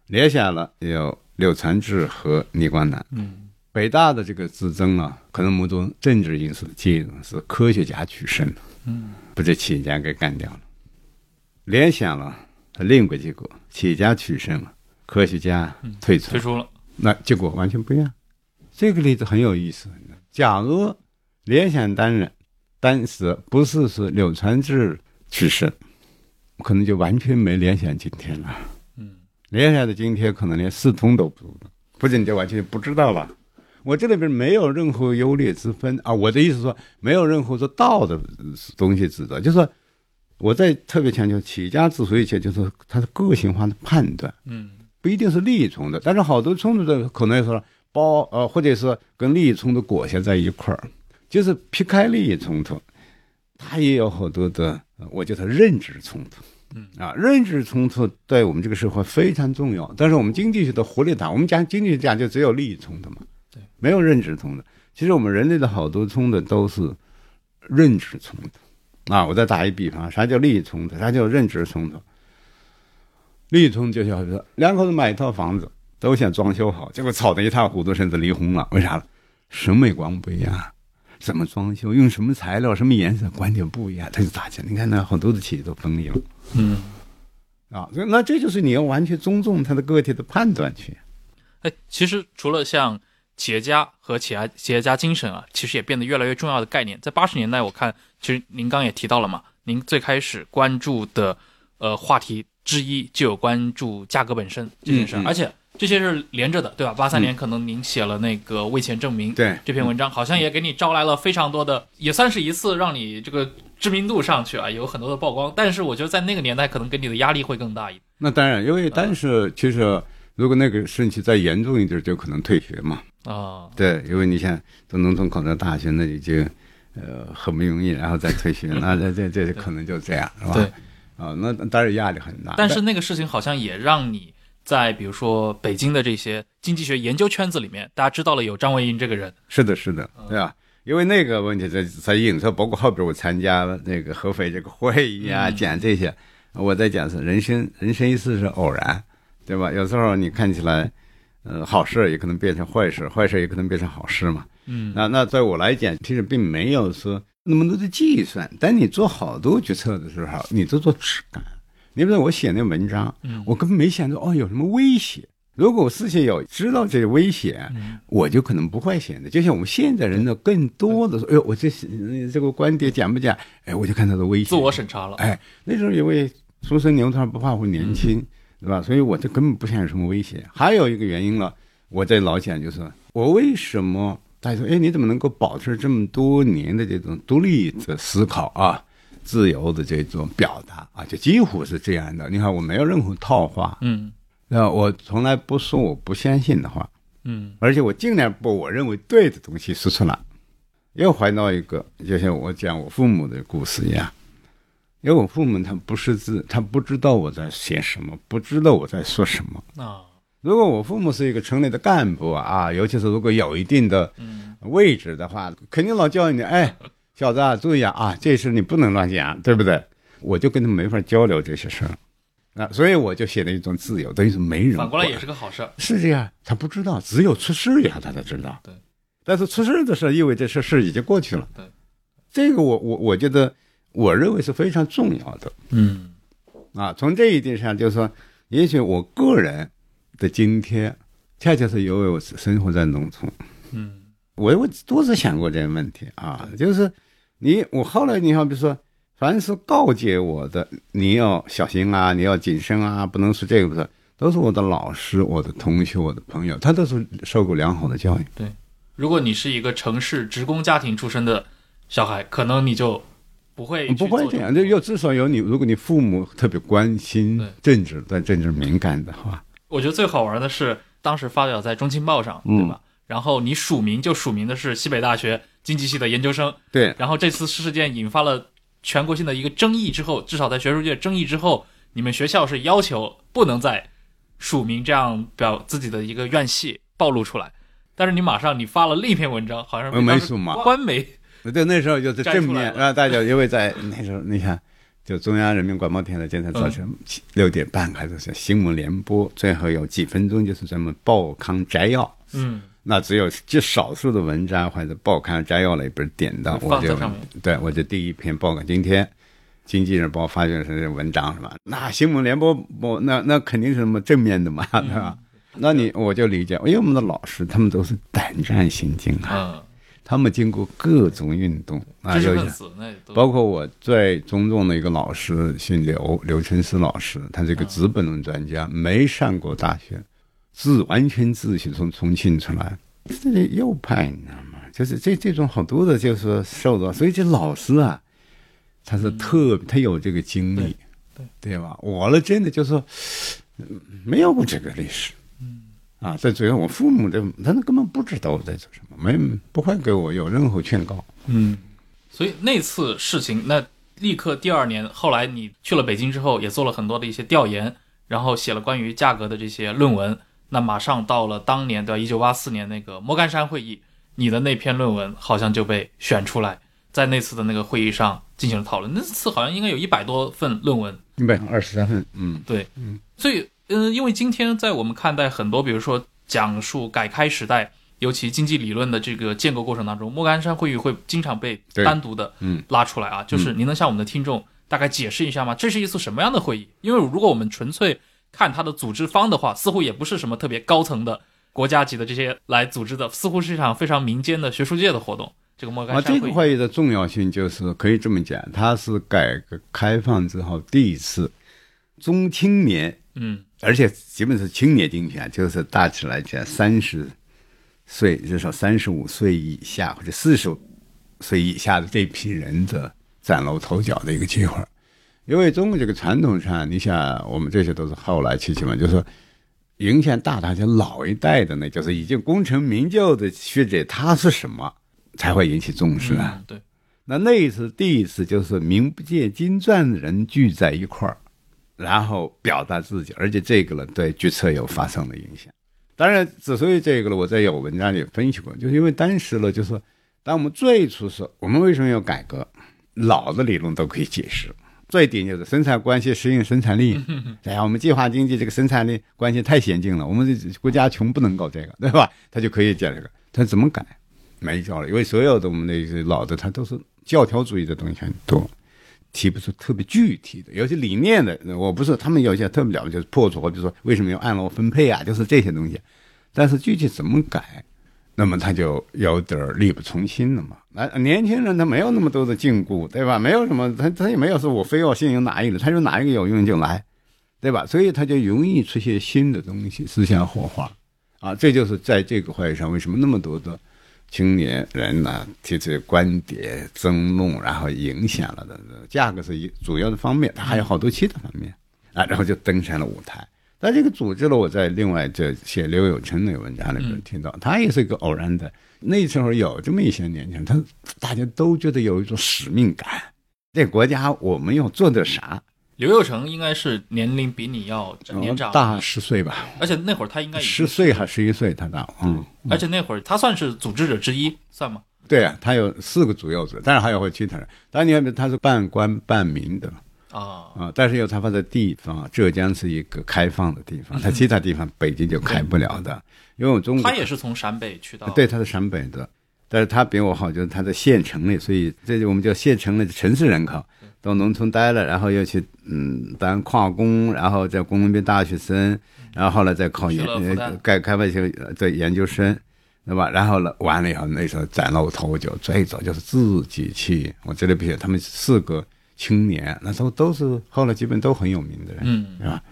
联想了有柳传志和倪光南。嗯北大的这个之争啊，可能某种政治因素的介入，是科学家取胜的，嗯把这企业家给干掉了。联想了，它另一个结果，企业家取胜了，科学家退出退，出了，那结果完全不一样。这个例子很有意思。假如联想担任，当时不是是柳传志去世，可能就完全没联想今天了。嗯联想的今天可能连四通都不如了，或者你就完全不知道了。我这里边没有任何优劣之分啊！我的意思说，没有任何说道的东西指责，就是说我在特别强调，企业家之所以强，就是他的个性化的判断。嗯不一定是利益冲突，但是好多冲突的可能说包呃，或者是跟利益冲突裹挟在一块儿，就是劈开利益冲突，他也有好多的，呃我叫他认知冲突。嗯啊，认知冲突对我们这个社会非常重要，但是我们经济学的活力党，我们讲经济学讲就只有利益冲突嘛，对，没有认知冲突。其实我们人类的好多冲突都是认知冲突啊。我再打一比方，啥叫利益冲突？啥叫认知冲突？利益冲突就像说两口子买一套房子，都想装修好，结果吵得一塌糊涂，甚至离婚了。为啥了？审美观不一样，怎么装修，用什么材料，什么颜色，观点不一样，他就打架。你看那很多的企业都分离了嗯。啊。所以那这就是你要完全尊重他的个体的判断去。哎，其实除了像企业家和企业企业家精神啊，其实也变得越来越重要的概念。在八十年代，我看其实您刚也提到了嘛，您最开始关注的呃话题之一就有关注价格本身这件事儿，嗯嗯而且这些是连着的，对吧？八三年可能您写了那个为钱证明对这篇文章，好像也给你招来了非常多的，也算是一次让你这个知名度上去啊，有很多的曝光。但是我觉得在那个年代，可能给你的压力会更大一点。那当然，因为但是其实如果那个事情再严重一点，就可能退学嘛。啊，对，因为你想从农村考到大学，那已经呃很不容易，然后再退学，那这这这可能就这样，是吧？对。啊，那当然压力很大。但是那个事情好像也让你在比如说北京的这些经济学研究圈子里面，大家知道了有张维迎这个人。是的，是的，对吧？因为那个问题在在引出，包括后边我参加了那个合肥这个会议啊，嗯讲这些，我在讲是人生人生一世是偶然，对吧？有时候你看起来，呃，好事也可能变成坏事，坏事也可能变成好事嘛。嗯那那对我来讲，其实并没有说那么多的计算。但你做好多决策的时候，你都做质感。你比如说我写那文章，嗯我根本没想到哦有什么威胁。如果我事先有知道这个危险，嗯我就可能不会写的。就像我们现在人呢，更多的说，哎呦，我这呃这个观点讲不讲？哎，我就看他的威胁，自我审查了。哎，那时候因为初生牛犊不怕虎，年轻，对吧？所以我就根本不想有什么威胁。还有一个原因了，我在老讲就是我为什么大家说，哎，你怎么能够保持这么多年的这种独立的思考啊，自由的这种表达啊，就几乎是这样的。你看，我没有任何套话，嗯。那我从来不说我不相信的话，嗯。而且我尽量把我认为对的东西说出来。又回到一个，就像我讲我父母的故事一样，因为我父母他不识字，他不知道我在写什么，不知道我在说什么。啊。如果我父母是一个城里的干部啊，尤其是如果有一定的嗯。位置的话，肯定老教育你，哎，小子啊，注意啊，啊，这事你不能乱讲，对不对？我就跟他没法交流这些事儿，啊，所以我就写了一种自由，等于是没人反过来也是个好事儿。是这样，他不知道，只有出事以后他才知道。对，但是出事的时候，意味着这事已经过去了。对，这个我我我觉得，我认为是非常重要的嗯啊。从这一点上，就是说，也许我个人的今天，恰恰是因为我生活在农村，嗯我我多次想过这个问题啊，就是你我后来你好，比如说，凡是告诫我的，你要小心啊，你要谨慎啊，不能是这个不是，都是我的老师、我的同学、我的朋友，他都是受过良好的教育。对如果你是一个城市职工家庭出身的小孩，可能你就不会不会这样，就有至少有你，如果你父母特别关心政治，对政治敏感的话，我觉得最好玩的是当时发表在《中青报》上，对吧？然后你署名就署名的是西北大学经济系的研究生，对。然后这次事件引发了全国性的一个争议之后，至少在学术界争议之后，你们学校是要求不能再署名这样表自己的一个院系暴露出来。但是你马上你发了另一篇文章，好像没署嘛，官媒。对，那时候就是正面啊，大家因为在那时候，你看，就中央人民广播电台经常早晨六点半开始是新闻联播，最后有几分钟就是咱们报刊摘要。嗯。那只有极少数的文章或者报刊摘要了一本点到，我就对我就第一篇报刊。今天《经济日报》发表是文章是吧？那新闻联播不那那肯定是什么正面的嘛，对吧？那你我就理解，因为我们的老师他们都是胆战心惊啊，他们经过各种运动啊，有包括我最尊重的一个老师，姓刘，刘成思老师，他是个资本论专家，没上过大学。自完全自学从重庆出来，这里右派你知道吗？就是这这种好多的，就是受到，所以这老师啊，他是特他有这个经历，对对。吧？我呢，真的就是说没有过这个历史，嗯。啊，在主要我父母的，他们根本不知道我在做什么，没不会给我有任何劝告，嗯，所以那次事情，那立刻第二年，后来你去了北京之后，也做了很多的一些调研，然后写了关于价格的这些论文。那马上到了当年的一九八四年那个莫干山会议，你的那篇论文好像就被选出来，在那次的那个会议上进行了讨论。那次好像应该有一百多份论文，一百二十三份。嗯，对，嗯，所以，嗯，因为今天在我们看待很多，比如说讲述改开时代，尤其经济理论的这个建构过程当中，莫干山会议会经常被单独的嗯拉出来啊。就是您能向我们的听众大概解释一下吗？这是一次什么样的会议？因为如果我们纯粹看它的组织方的话，似乎也不是什么特别高层的国家级的这些来组织的，似乎是一场非常民间的学术界的活动。这个莫干山会议，这个会议的重要性就是可以这么讲，它是改革开放之后第一次中青年，嗯，而且基本是青年竞选，就是大致来讲三十岁至少三十五岁以下或者四十岁以下的这批人的崭露头角的一个机会。因为中国这个传统上，你想我们这些都是后来去起嘛，就是说影响大，大家老一代的呢，就是已经功成名就的学者，他是什么才会引起重视啊？对，那那一次第一次就是名不见经传的人聚在一块儿，然后表达自己，而且这个呢对决策有发生了影响。当然，之所以这个呢，我在有文章里分析过，就是因为当时呢，就是当我们最初是我们为什么要改革，老的理论都可以解释。最顶就是生产关系适应生产力，哎呀，我们计划经济这个生产力关系太先进了，我们国家穷不能搞这个，对吧？他就可以讲这个，他怎么改？没教了，因为所有的我们那些老的，他都是教条主义的东西很多，提不出特别具体的，有些理念的，我不是他们有些特别了，就是破除，比如说为什么要按劳分配啊，就是这些东西，但是具体怎么改？那么他就有点力不从心了嘛。那年轻人他没有那么多的禁锢，对吧？没有什么，他他也没有说我非要信用哪一个，他说哪一个有用就来，对吧？所以他就容易出现新的东西，思想火花啊。这就是在这个会议上，为什么那么多的青年人呢提出观点、争论，然后影响了的价格是一主要的方面，他还有好多其他方面啊，然后就登上了舞台。那这个组织了，我在另外这写刘有成那个文章里面听到，他也是一个偶然的。那时候有这么一些年轻人，他大家都觉得有一种使命感，这国家我们要做点啥。刘有成应该是年龄比你要年长大十岁吧，而且那会儿他应该十岁还十一岁，他大，嗯，而且那会儿他算是组织者之一，算吗？对啊，他有四个主要组，当然还有会其他人。当然你看，他是半官半民的。啊啊！但是有他发的地方，浙江是一个开放的地方，他其他地方北京就开不了的。因为我中国他也是从陕北去到，对，他是陕北的，但是他比我好，就是他在县城里，所以这就我们叫县城里的城市人口，到农村待了，然后又去嗯当矿工，然后在工农兵大学生，然后后来再考研，改开发学在研究生，对吧？然后呢，完了以后那时候崭露头角，最早就是自己去，我这里比如他们四个。青年那时候都是后来基本都很有名的人，嗯，是吧？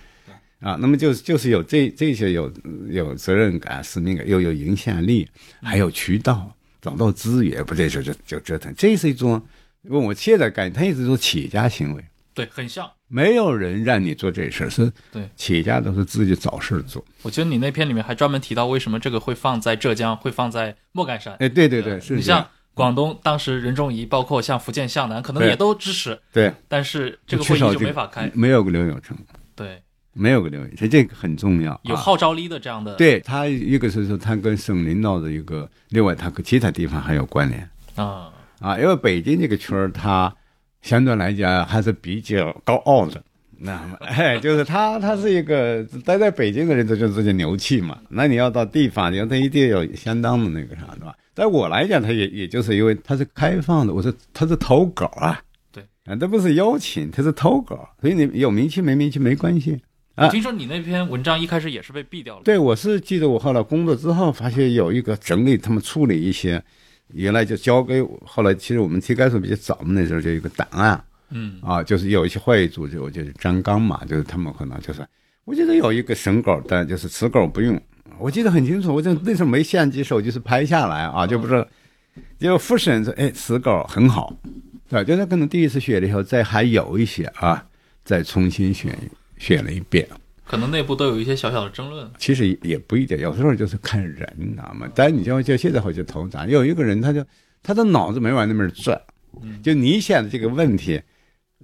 啊，那么就是就是有这这些有有责任感、使命感，又有影响力，还有渠道。找到资源，不这时候就就折腾。这是一种问我现在感觉，它也是一种企业家行为。对，很像。没有人让你做这事儿，是对企业家都是自己找事儿做。我觉得你那篇里面还专门提到，为什么这个会放在浙江，会放在莫干山？哎，对对对，是你像广东当时任仲夷，包括像福建向南，可能也都支持。对，但是这个会议就没法开，没有个刘永成。对，没有个刘永成，这个很重要。有号召力的这样的。对他，一个是说他跟省领导的一个，另外他跟其他地方还有关联啊啊，因为北京这个圈儿，他相对来讲还是比较高傲的。那么，哎，就是他，他是一个待在北京的人，这就这些牛气嘛。那你要到地方，你要他一定有相当的那个啥，对吧？在我来讲，他也也就是因为他是开放的，我说他是投稿啊，对啊，这不是邀请，他是投稿，所以你有名气没名气没关系啊。听说你那篇文章一开始也是被毙掉了？对，我是记得我后来工作之后，发现有一个整理，他们处理一些，原来就交给我，后来其实我们题干所比较早嘛，那时候就有一个档案。嗯啊，就是有一些会议组织，我就是张刚嘛，就是他们可能就是，我记得有一个审稿的，就是词稿不用，我记得很清楚，我就那时候没相机，手机是拍下来啊，就不是，就复审说，哎，词稿很好，对，就是可能第一次选了以后，再还有一些啊，再重新选选了一遍，可能内部都有一些小小的争论，其实也不一定，有时候就是看人，你知道吗？但你就就现在回去投咱，有一个人他就他的脑子没往那边转，就你想的这个问题。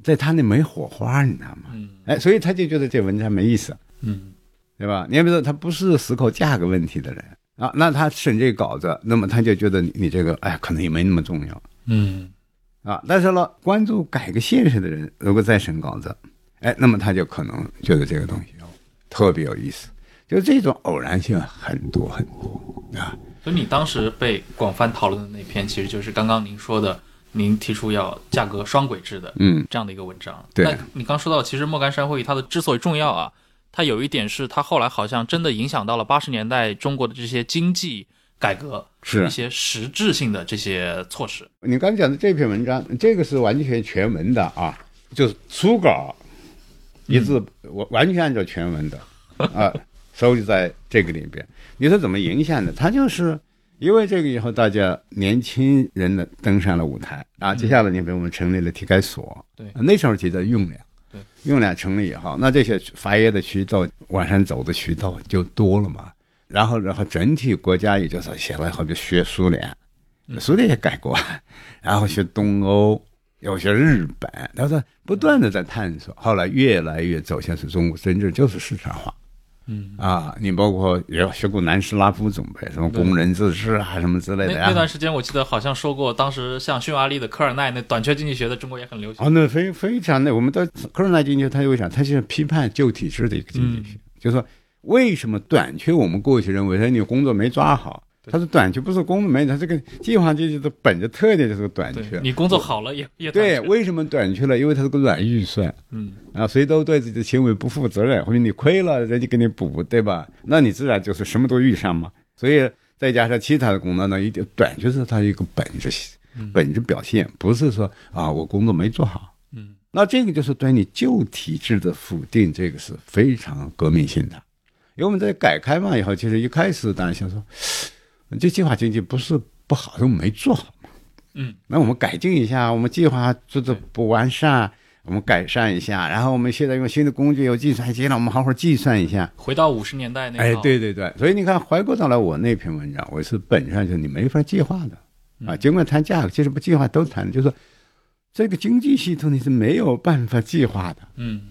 在他那没火花，你知道吗？嗯，哎，所以他就觉得这文章没意思，嗯，对吧？你比如说他不是思考价格问题的人啊，那他审这稿子，那么他就觉得你你这个哎，可能也没那么重要，嗯，啊，但是呢，关注改革现实的人，如果再审稿子，哎，那么他就可能觉得这个东西特别有意思，就这种偶然性很多很多啊。所以你当时被广泛讨论的那篇，其实就是刚刚您说的。您提出要价格双轨制的，嗯，这样的一个文章。对，那你刚说到，其实莫干山会议它的之所以重要啊，它有一点是它后来好像真的影响到了八十年代中国的这些经济改革，是一些实质性的这些措施。你刚讲的这篇文章，这个是完全全文的啊，就是初稿，一字我完全按照全文的啊，收集在这个里边。你说怎么影响的？它就是。因为这个以后，大家年轻人呢登上了舞台啊。接下来，你比我们成立了体改所，对，那时候记得用量，对，用量成立以后，那这些发芽的渠道往上走的渠道就多了嘛。然后，然后整体国家也就是写了好比学苏联，苏联也改过，然后学东欧，又学日本，他说不断的在探索，后来越来越走向是中国真正就是市场化。嗯啊，你包括也学过南斯拉夫总呗，什么工人自治啊，什么之类的。那那段时间我记得好像说过，当时像匈牙利的科尔奈那短缺经济学在中国也很流行。哦，那非非常的，我们的科尔奈经济学，他为啥？他是批判旧体制的一个经济学，就是说为什么短缺？我们过去认为说你工作没抓好。他是短缺，不是工作没，它这个计划经济的本质特点就是个短缺。你工作好了也也对，为什么短缺了？因为它是个软预算。嗯啊，谁都对自己的行为不负责任，或者你亏了，人家给你补，对吧？那你自然就是什么都遇上嘛。所以再加上其他的工作呢，一定短缺是它一个本质本质表现，不是说啊我工作没做好。嗯，那这个就是对你旧体制的否定，这个是非常革命性的。因为我们在改开放以后，其实一开始当然想说。这计划经济不是不好，是没做好嘛。嗯，那我们改进一下，我们计划做的不完善，我们改善一下。然后我们现在用新的工具，有计算机了，我们好好计算一下。回到五十年代那哎，对对对，所以你看，回过头来，我那篇文章，我是本质上就是你没法计划的啊。尽管谈价格，其实不计划都谈，就是说这个经济系统你是没有办法计划的。嗯。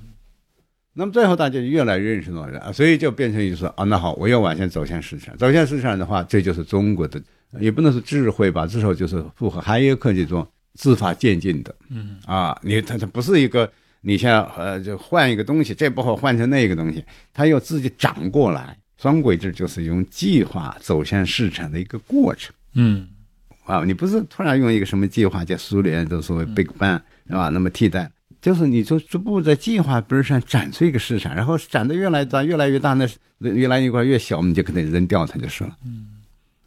那么最后大家越来越认识到啊，所以就变成一说啊，那好，我要往前走向市场，走向市场的话，这就是中国的，也不能说智慧吧，至少就是符合海耶克这种自发渐进的，嗯。啊，你它它不是一个你像呃就换一个东西，这不好换成那个东西，它要自己长过来，双轨制就是用计划走向市场的一个过程，嗯，啊，你不是突然用一个什么计划，叫苏联的所谓 Big Bang 是吧？那么替代。就是你就逐步在计划边上展出一个市场，然后展的越来越大，越来越大，那越来越块越小，我们就可能扔掉它就是了。嗯，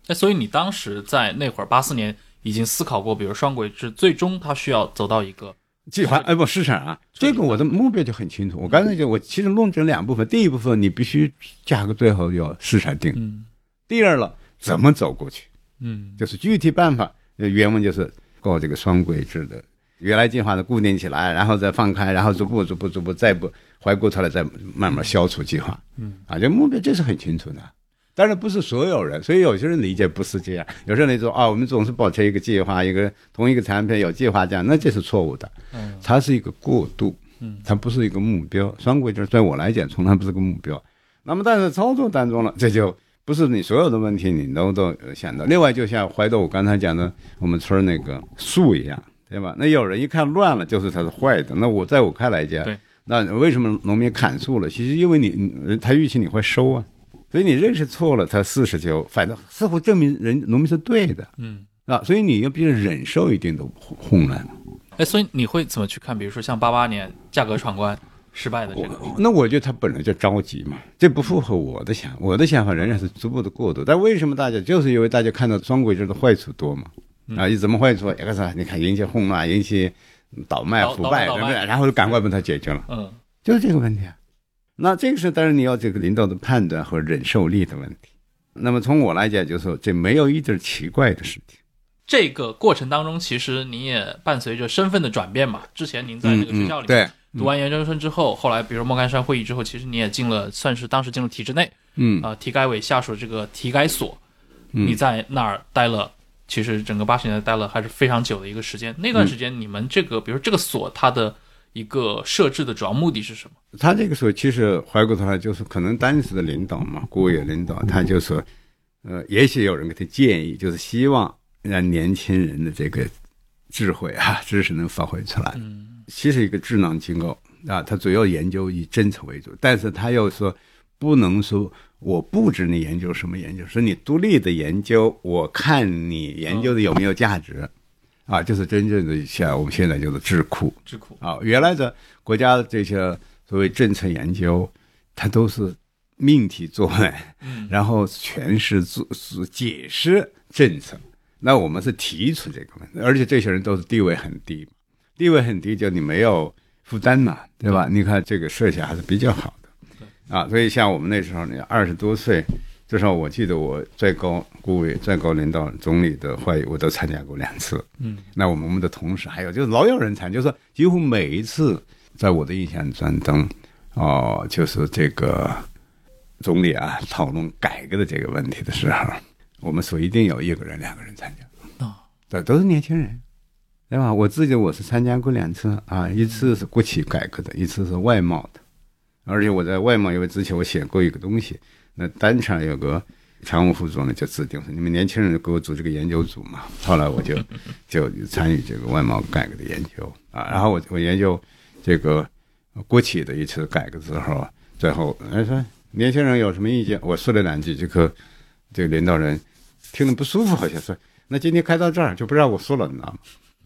那所以你当时在那会儿八四年已经思考过，比如双轨制，最终它需要走到一个计划，哎不市场啊，这个我的目标就很清楚。我刚才就我其实论证两部分，第一部分你必须价格最后要市场定，嗯，第二了怎么走过去，嗯就是具体办法，呃原文就是搞这个双轨制的，原来计划的固定起来，然后再放开，然后逐步逐步逐步再不回过头来再慢慢消除计划。嗯，啊，这目标这是很清楚的。但是不是所有人，所以有些人理解不是这样。有些人说啊，我们总是保持一个计划，一个同一个产品有计划这样，那这是错误的。嗯，它是一个过渡，嗯，它不是一个目标。双轨制对我来讲从来不是个目标。那么但是操作当中了，这就不是你所有的问题你都都呃想到。另外，就像怀豆我刚才讲的，我们村那个树一样，对吧？那有人一看乱了，就是它是坏的。那我在我看来讲，对，那为什么农民砍树了？其实因为你你他预期你会收啊，所以你认识错了，他事实就反正似乎证明人农民是对的嗯。啊，所以你要必须忍受一定的混混乱。哎，所以你会怎么去看？比如说像八八年价格闯关失败的这个，那我觉得他本来就着急嘛，这不符合我的想，我的想法仍然是逐步的过渡。但为什么大家就是因为大家看到双轨制的坏处多嘛？啊，你怎么坏处？一个是你看引起混乱，引起倒卖、腐败，对不对？然后就赶快把它解决了，嗯就是这个问题啊。那这个是当然你要这个领导的判断和忍受力的问题。那么从我来讲，就是说这没有一点奇怪的事情。这个过程当中，其实你也伴随着身份的转变嘛。之前您在这个学校里读完研究生之后，后来比如莫干山会议之后，其实你也进了，算是当时进入体制内，嗯啊、体改委下属这个体改所，嗯你在那儿待了，其实整个八十年代待了还是非常久的一个时间。那段时间，你们这个，比如这个所，它的一个设置的主要目的是什么？他这个时候其实回过头来就是可能当时的领导嘛，国务院领导，他就说，呃，也许有人给他建议，就是希望让年轻人的这个智慧啊、知识能发挥出来。嗯其实一个智囊机构啊，它主要研究以政策为主，但是他又说不能说我布置你研究什么研究，是你独立的研究，我看你研究的有没有价值。啊，就是真正的像我们现在叫做智库，智库，啊，原来的国家的这些所谓政策研究，它都是命题作文，嗯。然后诠释、做是解释政策。那我们是提出这个问题，而且这些人都是地位很低，地位很低，就你没有负担嘛，对吧？你看这个设想还是比较好的，啊，所以像我们那时候，你二十多岁，至少我记得我最高顾委、最高领导、总理的会议，我都参加过两次。嗯那我们我们的同事还有就是老有人参，就是几乎每一次在我的印象中，哦，就是这个总理啊讨论改革的这个问题的时候，我们说一定有一个人、两个人参加，啊，对，都是年轻人，对吧？我自己我是参加过两次啊，一次是国企改革的，一次是外贸的，而且我在外贸因为之前我写过一个东西，那当场有个。常务副总呢就指定说，你们年轻人给我组这个研究组嘛。后来我就 就参与这个外贸改革的研究啊，然后我我研究这个国企的一次改革之后，最后人说年轻人有什么意见，我说了两句，这个这个领导人听得不舒服，好像说那今天开到这儿就不让我说了，你知道吗？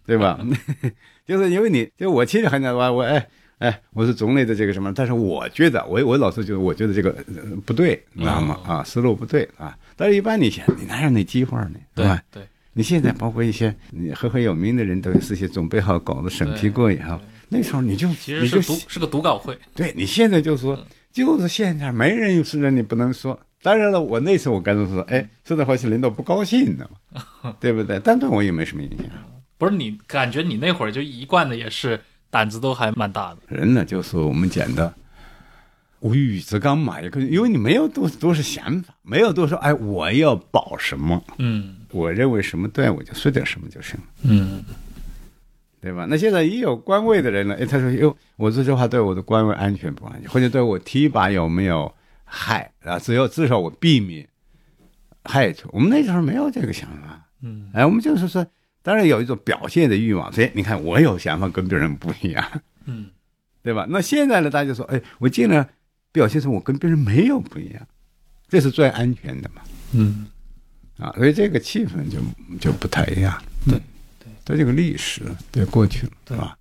对吧？就是因为你就我其实很讲我我哎。哎，我是总理的这个什么？但是我觉得，我我老是觉得，我觉得这个、呃、不对，你知道吗？啊，思路不对啊。但是一般你想，你哪有那机会呢？对吧？对，你现在包括一些你赫赫有名的人，都事先准备好稿子审批过以后，那时候你就其实是读是个读稿会，对你现在就说，就是现在没人有事人你不能说。当然了，我那时候我干脆说，哎，说的话是领导不高兴的嘛，对不对？但对我也没什么影响。不是你感觉你那会儿就一贯的也是胆子都还蛮大的。人呢，就是我们讲的无欲则刚嘛，也可以，因为你没有多多少想法，没有多少哎，我要保什么，嗯我认为什么对，我就说点什么就行了。嗯对吧？那现在一有官位的人了，哎，他说哟，我这句话对我的官位安全不安全，或者对我提拔有没有害啊？只有至少我避免害处。我们那时候没有这个想法，嗯哎，我们就是说，当然有一种表现的欲望，所以你看我有想法跟别人不一样，嗯对吧？那现在呢，大家就说，哎，我尽量表现成我跟别人没有不一样，这是最安全的嘛，嗯啊，所以这个气氛就就不太一样。对对，对这个历史对过去了，对吧？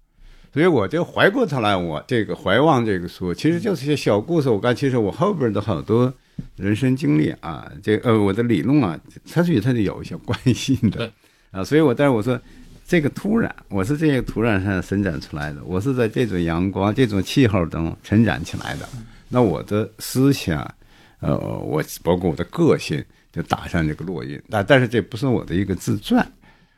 所以我就回过头来，我这个怀望这个书，其实就是一些小故事。我刚其实我后边的好多人生经历啊，这呃我的理论啊，它是与它是有一些关系的对啊。所以我但是我说这个土壤，我是这个土壤上生长出来的，我是在这种阳光、这种气候中成长起来的。那我的思想，呃，我包括我的个性，就打上这个烙印。但但是这不是我的一个自传，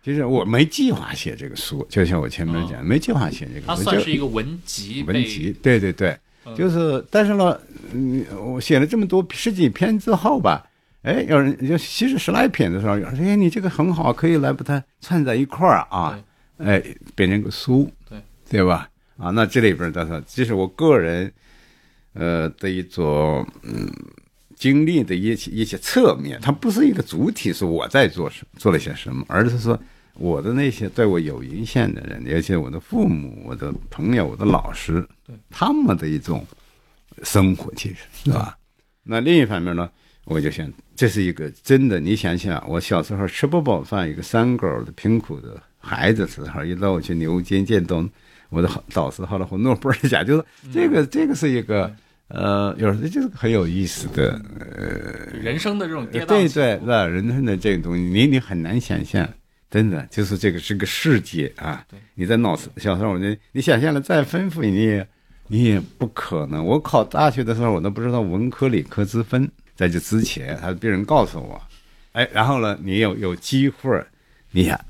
其实我没计划写这个书，就像我前面讲，没计划写这个。它算是一个文集，文集，对对对，就是但是呢，嗯，我写了这么多十几篇之后吧，哎，有人就其实十来篇的时候，有人说，哎，你这个很好，可以来把它串在一块儿啊，哎，变成个书，对对吧？啊，那这里边的说，这是我个人，呃的一种嗯经历的一些一些侧面，它不是一个主体，是我在做什做了些什么，而是说我的那些对我有影响的人，而且我的父母、我的朋友、我的老师，对他们的一种生活，其实是吧？那另一方面呢，我就想，这是一个真的，你想想，我小时候吃不饱饭，一个三狗的贫苦的孩子时候，一到我去牛津剑东。我的导师后来和诺贝尔奖，就是这个，这个是一个呃，有时候就是很有意思的呃，人生的这种跌宕对对，那人生的这个东西，你你很难想象，真的就是这个是个世界啊。你在脑子小时候，你你想象的再丰富，你也你也不可能。我考大学的时候，我都不知道文科理科之分，在这之前，他的病人告诉我。哎，然后呢，你有有机会，你呀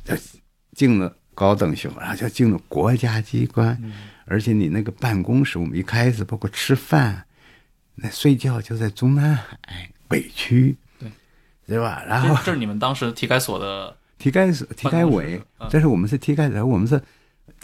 进了。高等学府，然后就进了国家机关，而且你那个办公室，我们一开始包括吃饭、那睡觉就在中南海北区，对对吧？然后这是你们当时体改所的体改所、体改委，这是我们是体改所，我们是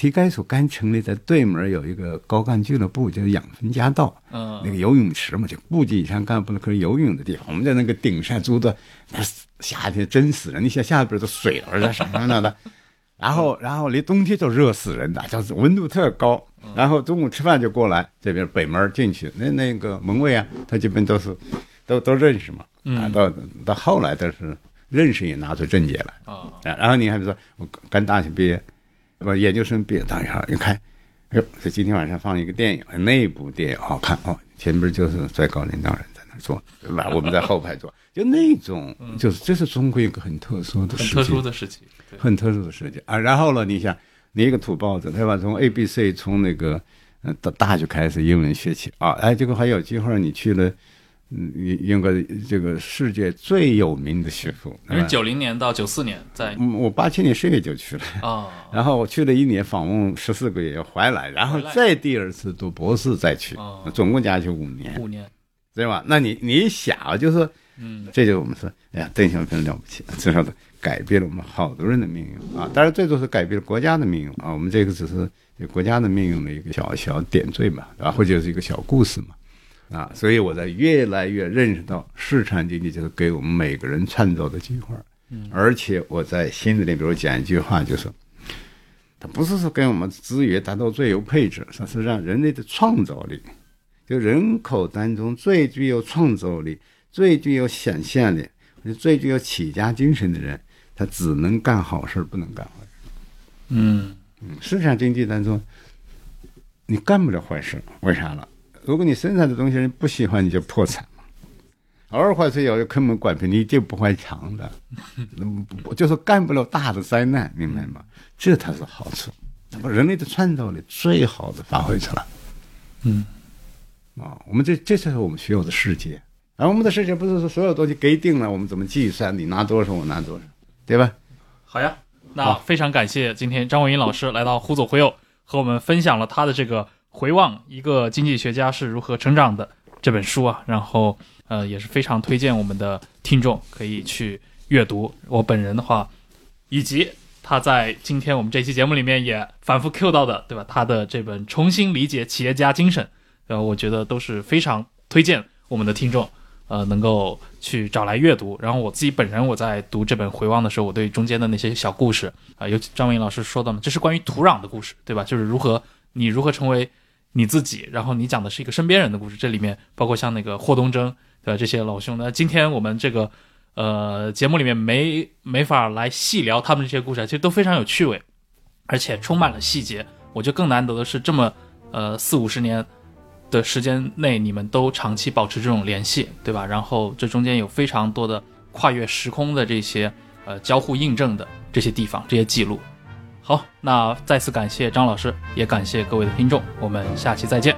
体改所刚成立，在对门有一个高干俱乐部，就是养分家道，嗯，那个游泳池嘛，就部级以上干部可以游泳的地方。我们在那个顶上租的，那夏天真死人，你想下边都水了，是什么样的？然后，然后离冬天就热死人的，就是温度特高。然后中午吃饭就过来这边北门进去，那那个门卫啊，他基本都是都都认识嘛。啊，到到后来都是认识也拿出证件来啊。然后你还比如说我刚大学毕业，不研究生毕业，当下一看，哎呦，这今天晚上放一个电影，那部电影好看哦，前边就是最高领导人在那坐，对吧？我们在后排坐，就那种，就是这是中国一个很特殊的、很特殊的事情。很特殊的事情啊，然后呢，你想，你一个土包子，对吧？从 A B C，从那个嗯到大就开始英文学起啊，哎，结果还有机会你去了，嗯，应该这个世界最有名的学府。是九零年到九四年在，我八七年十月就去了啊，然后我去了一年访问十四个月回来，然后再第二次读博士再去，总共加起五年，五年，对吧？那你你想就是嗯，这就是我们说，哎呀，邓小平了不起，至少的。改变了我们好多人的命运啊！当然，最多是改变了国家的命运啊！我们这个只是国家的命运的一个小小点缀嘛，然后就是一个小故事嘛，啊！所以我在越来越认识到，市场经济就是给我们每个人创造的机会。嗯，而且我在心里，比如讲一句话，就是，它不是说给我们资源达到最优配置，它是让人类的创造力，就人口当中最具有创造力、最具有想象力、最具有企业精神的人。他只能干好事不能干坏事。嗯嗯，市场经济当中，你干不了坏事，为啥了？如果你生产的东西人不喜欢，你就破产嘛。偶尔坏事要坑蒙拐骗，你就不会长的，就是干不了大的灾难，明白吗？这才是好处，那么人类的创造力最好的发挥出来。嗯，啊，我们这这才是我们需要的世界。而我们的世界不是说所有东西给定了，我们怎么计算？你拿多少，我拿多少。对吧？好呀，那非常感谢今天张文英老师来到《忽左忽右》，和我们分享了他的这个回望一个经济学家是如何成长的这本书啊。然后呃，也是非常推荐我们的听众可以去阅读。我本人的话，以及他在今天我们这期节目里面也反复 Q 到的，对吧？他的这本《重新理解企业家精神》，呃，我觉得都是非常推荐我们的听众。呃，能够去找来阅读，然后我自己本人我在读这本回望的时候，我对中间的那些小故事啊，尤其张文英老师说到的，这是关于土壤的故事，对吧？就是如何你如何成为你自己，然后你讲的是一个身边人的故事，这里面包括像那个霍东征的这些老兄，那今天我们这个呃节目里面没没法来细聊他们这些故事，其实都非常有趣味，而且充满了细节。我觉得更难得的是这么呃四五十年。的时间内，你们都长期保持这种联系，对吧？然后这中间有非常多的跨越时空的这些呃交互印证的这些地方，这些记录。好，那再次感谢张老师，也感谢各位的听众，我们下期再见。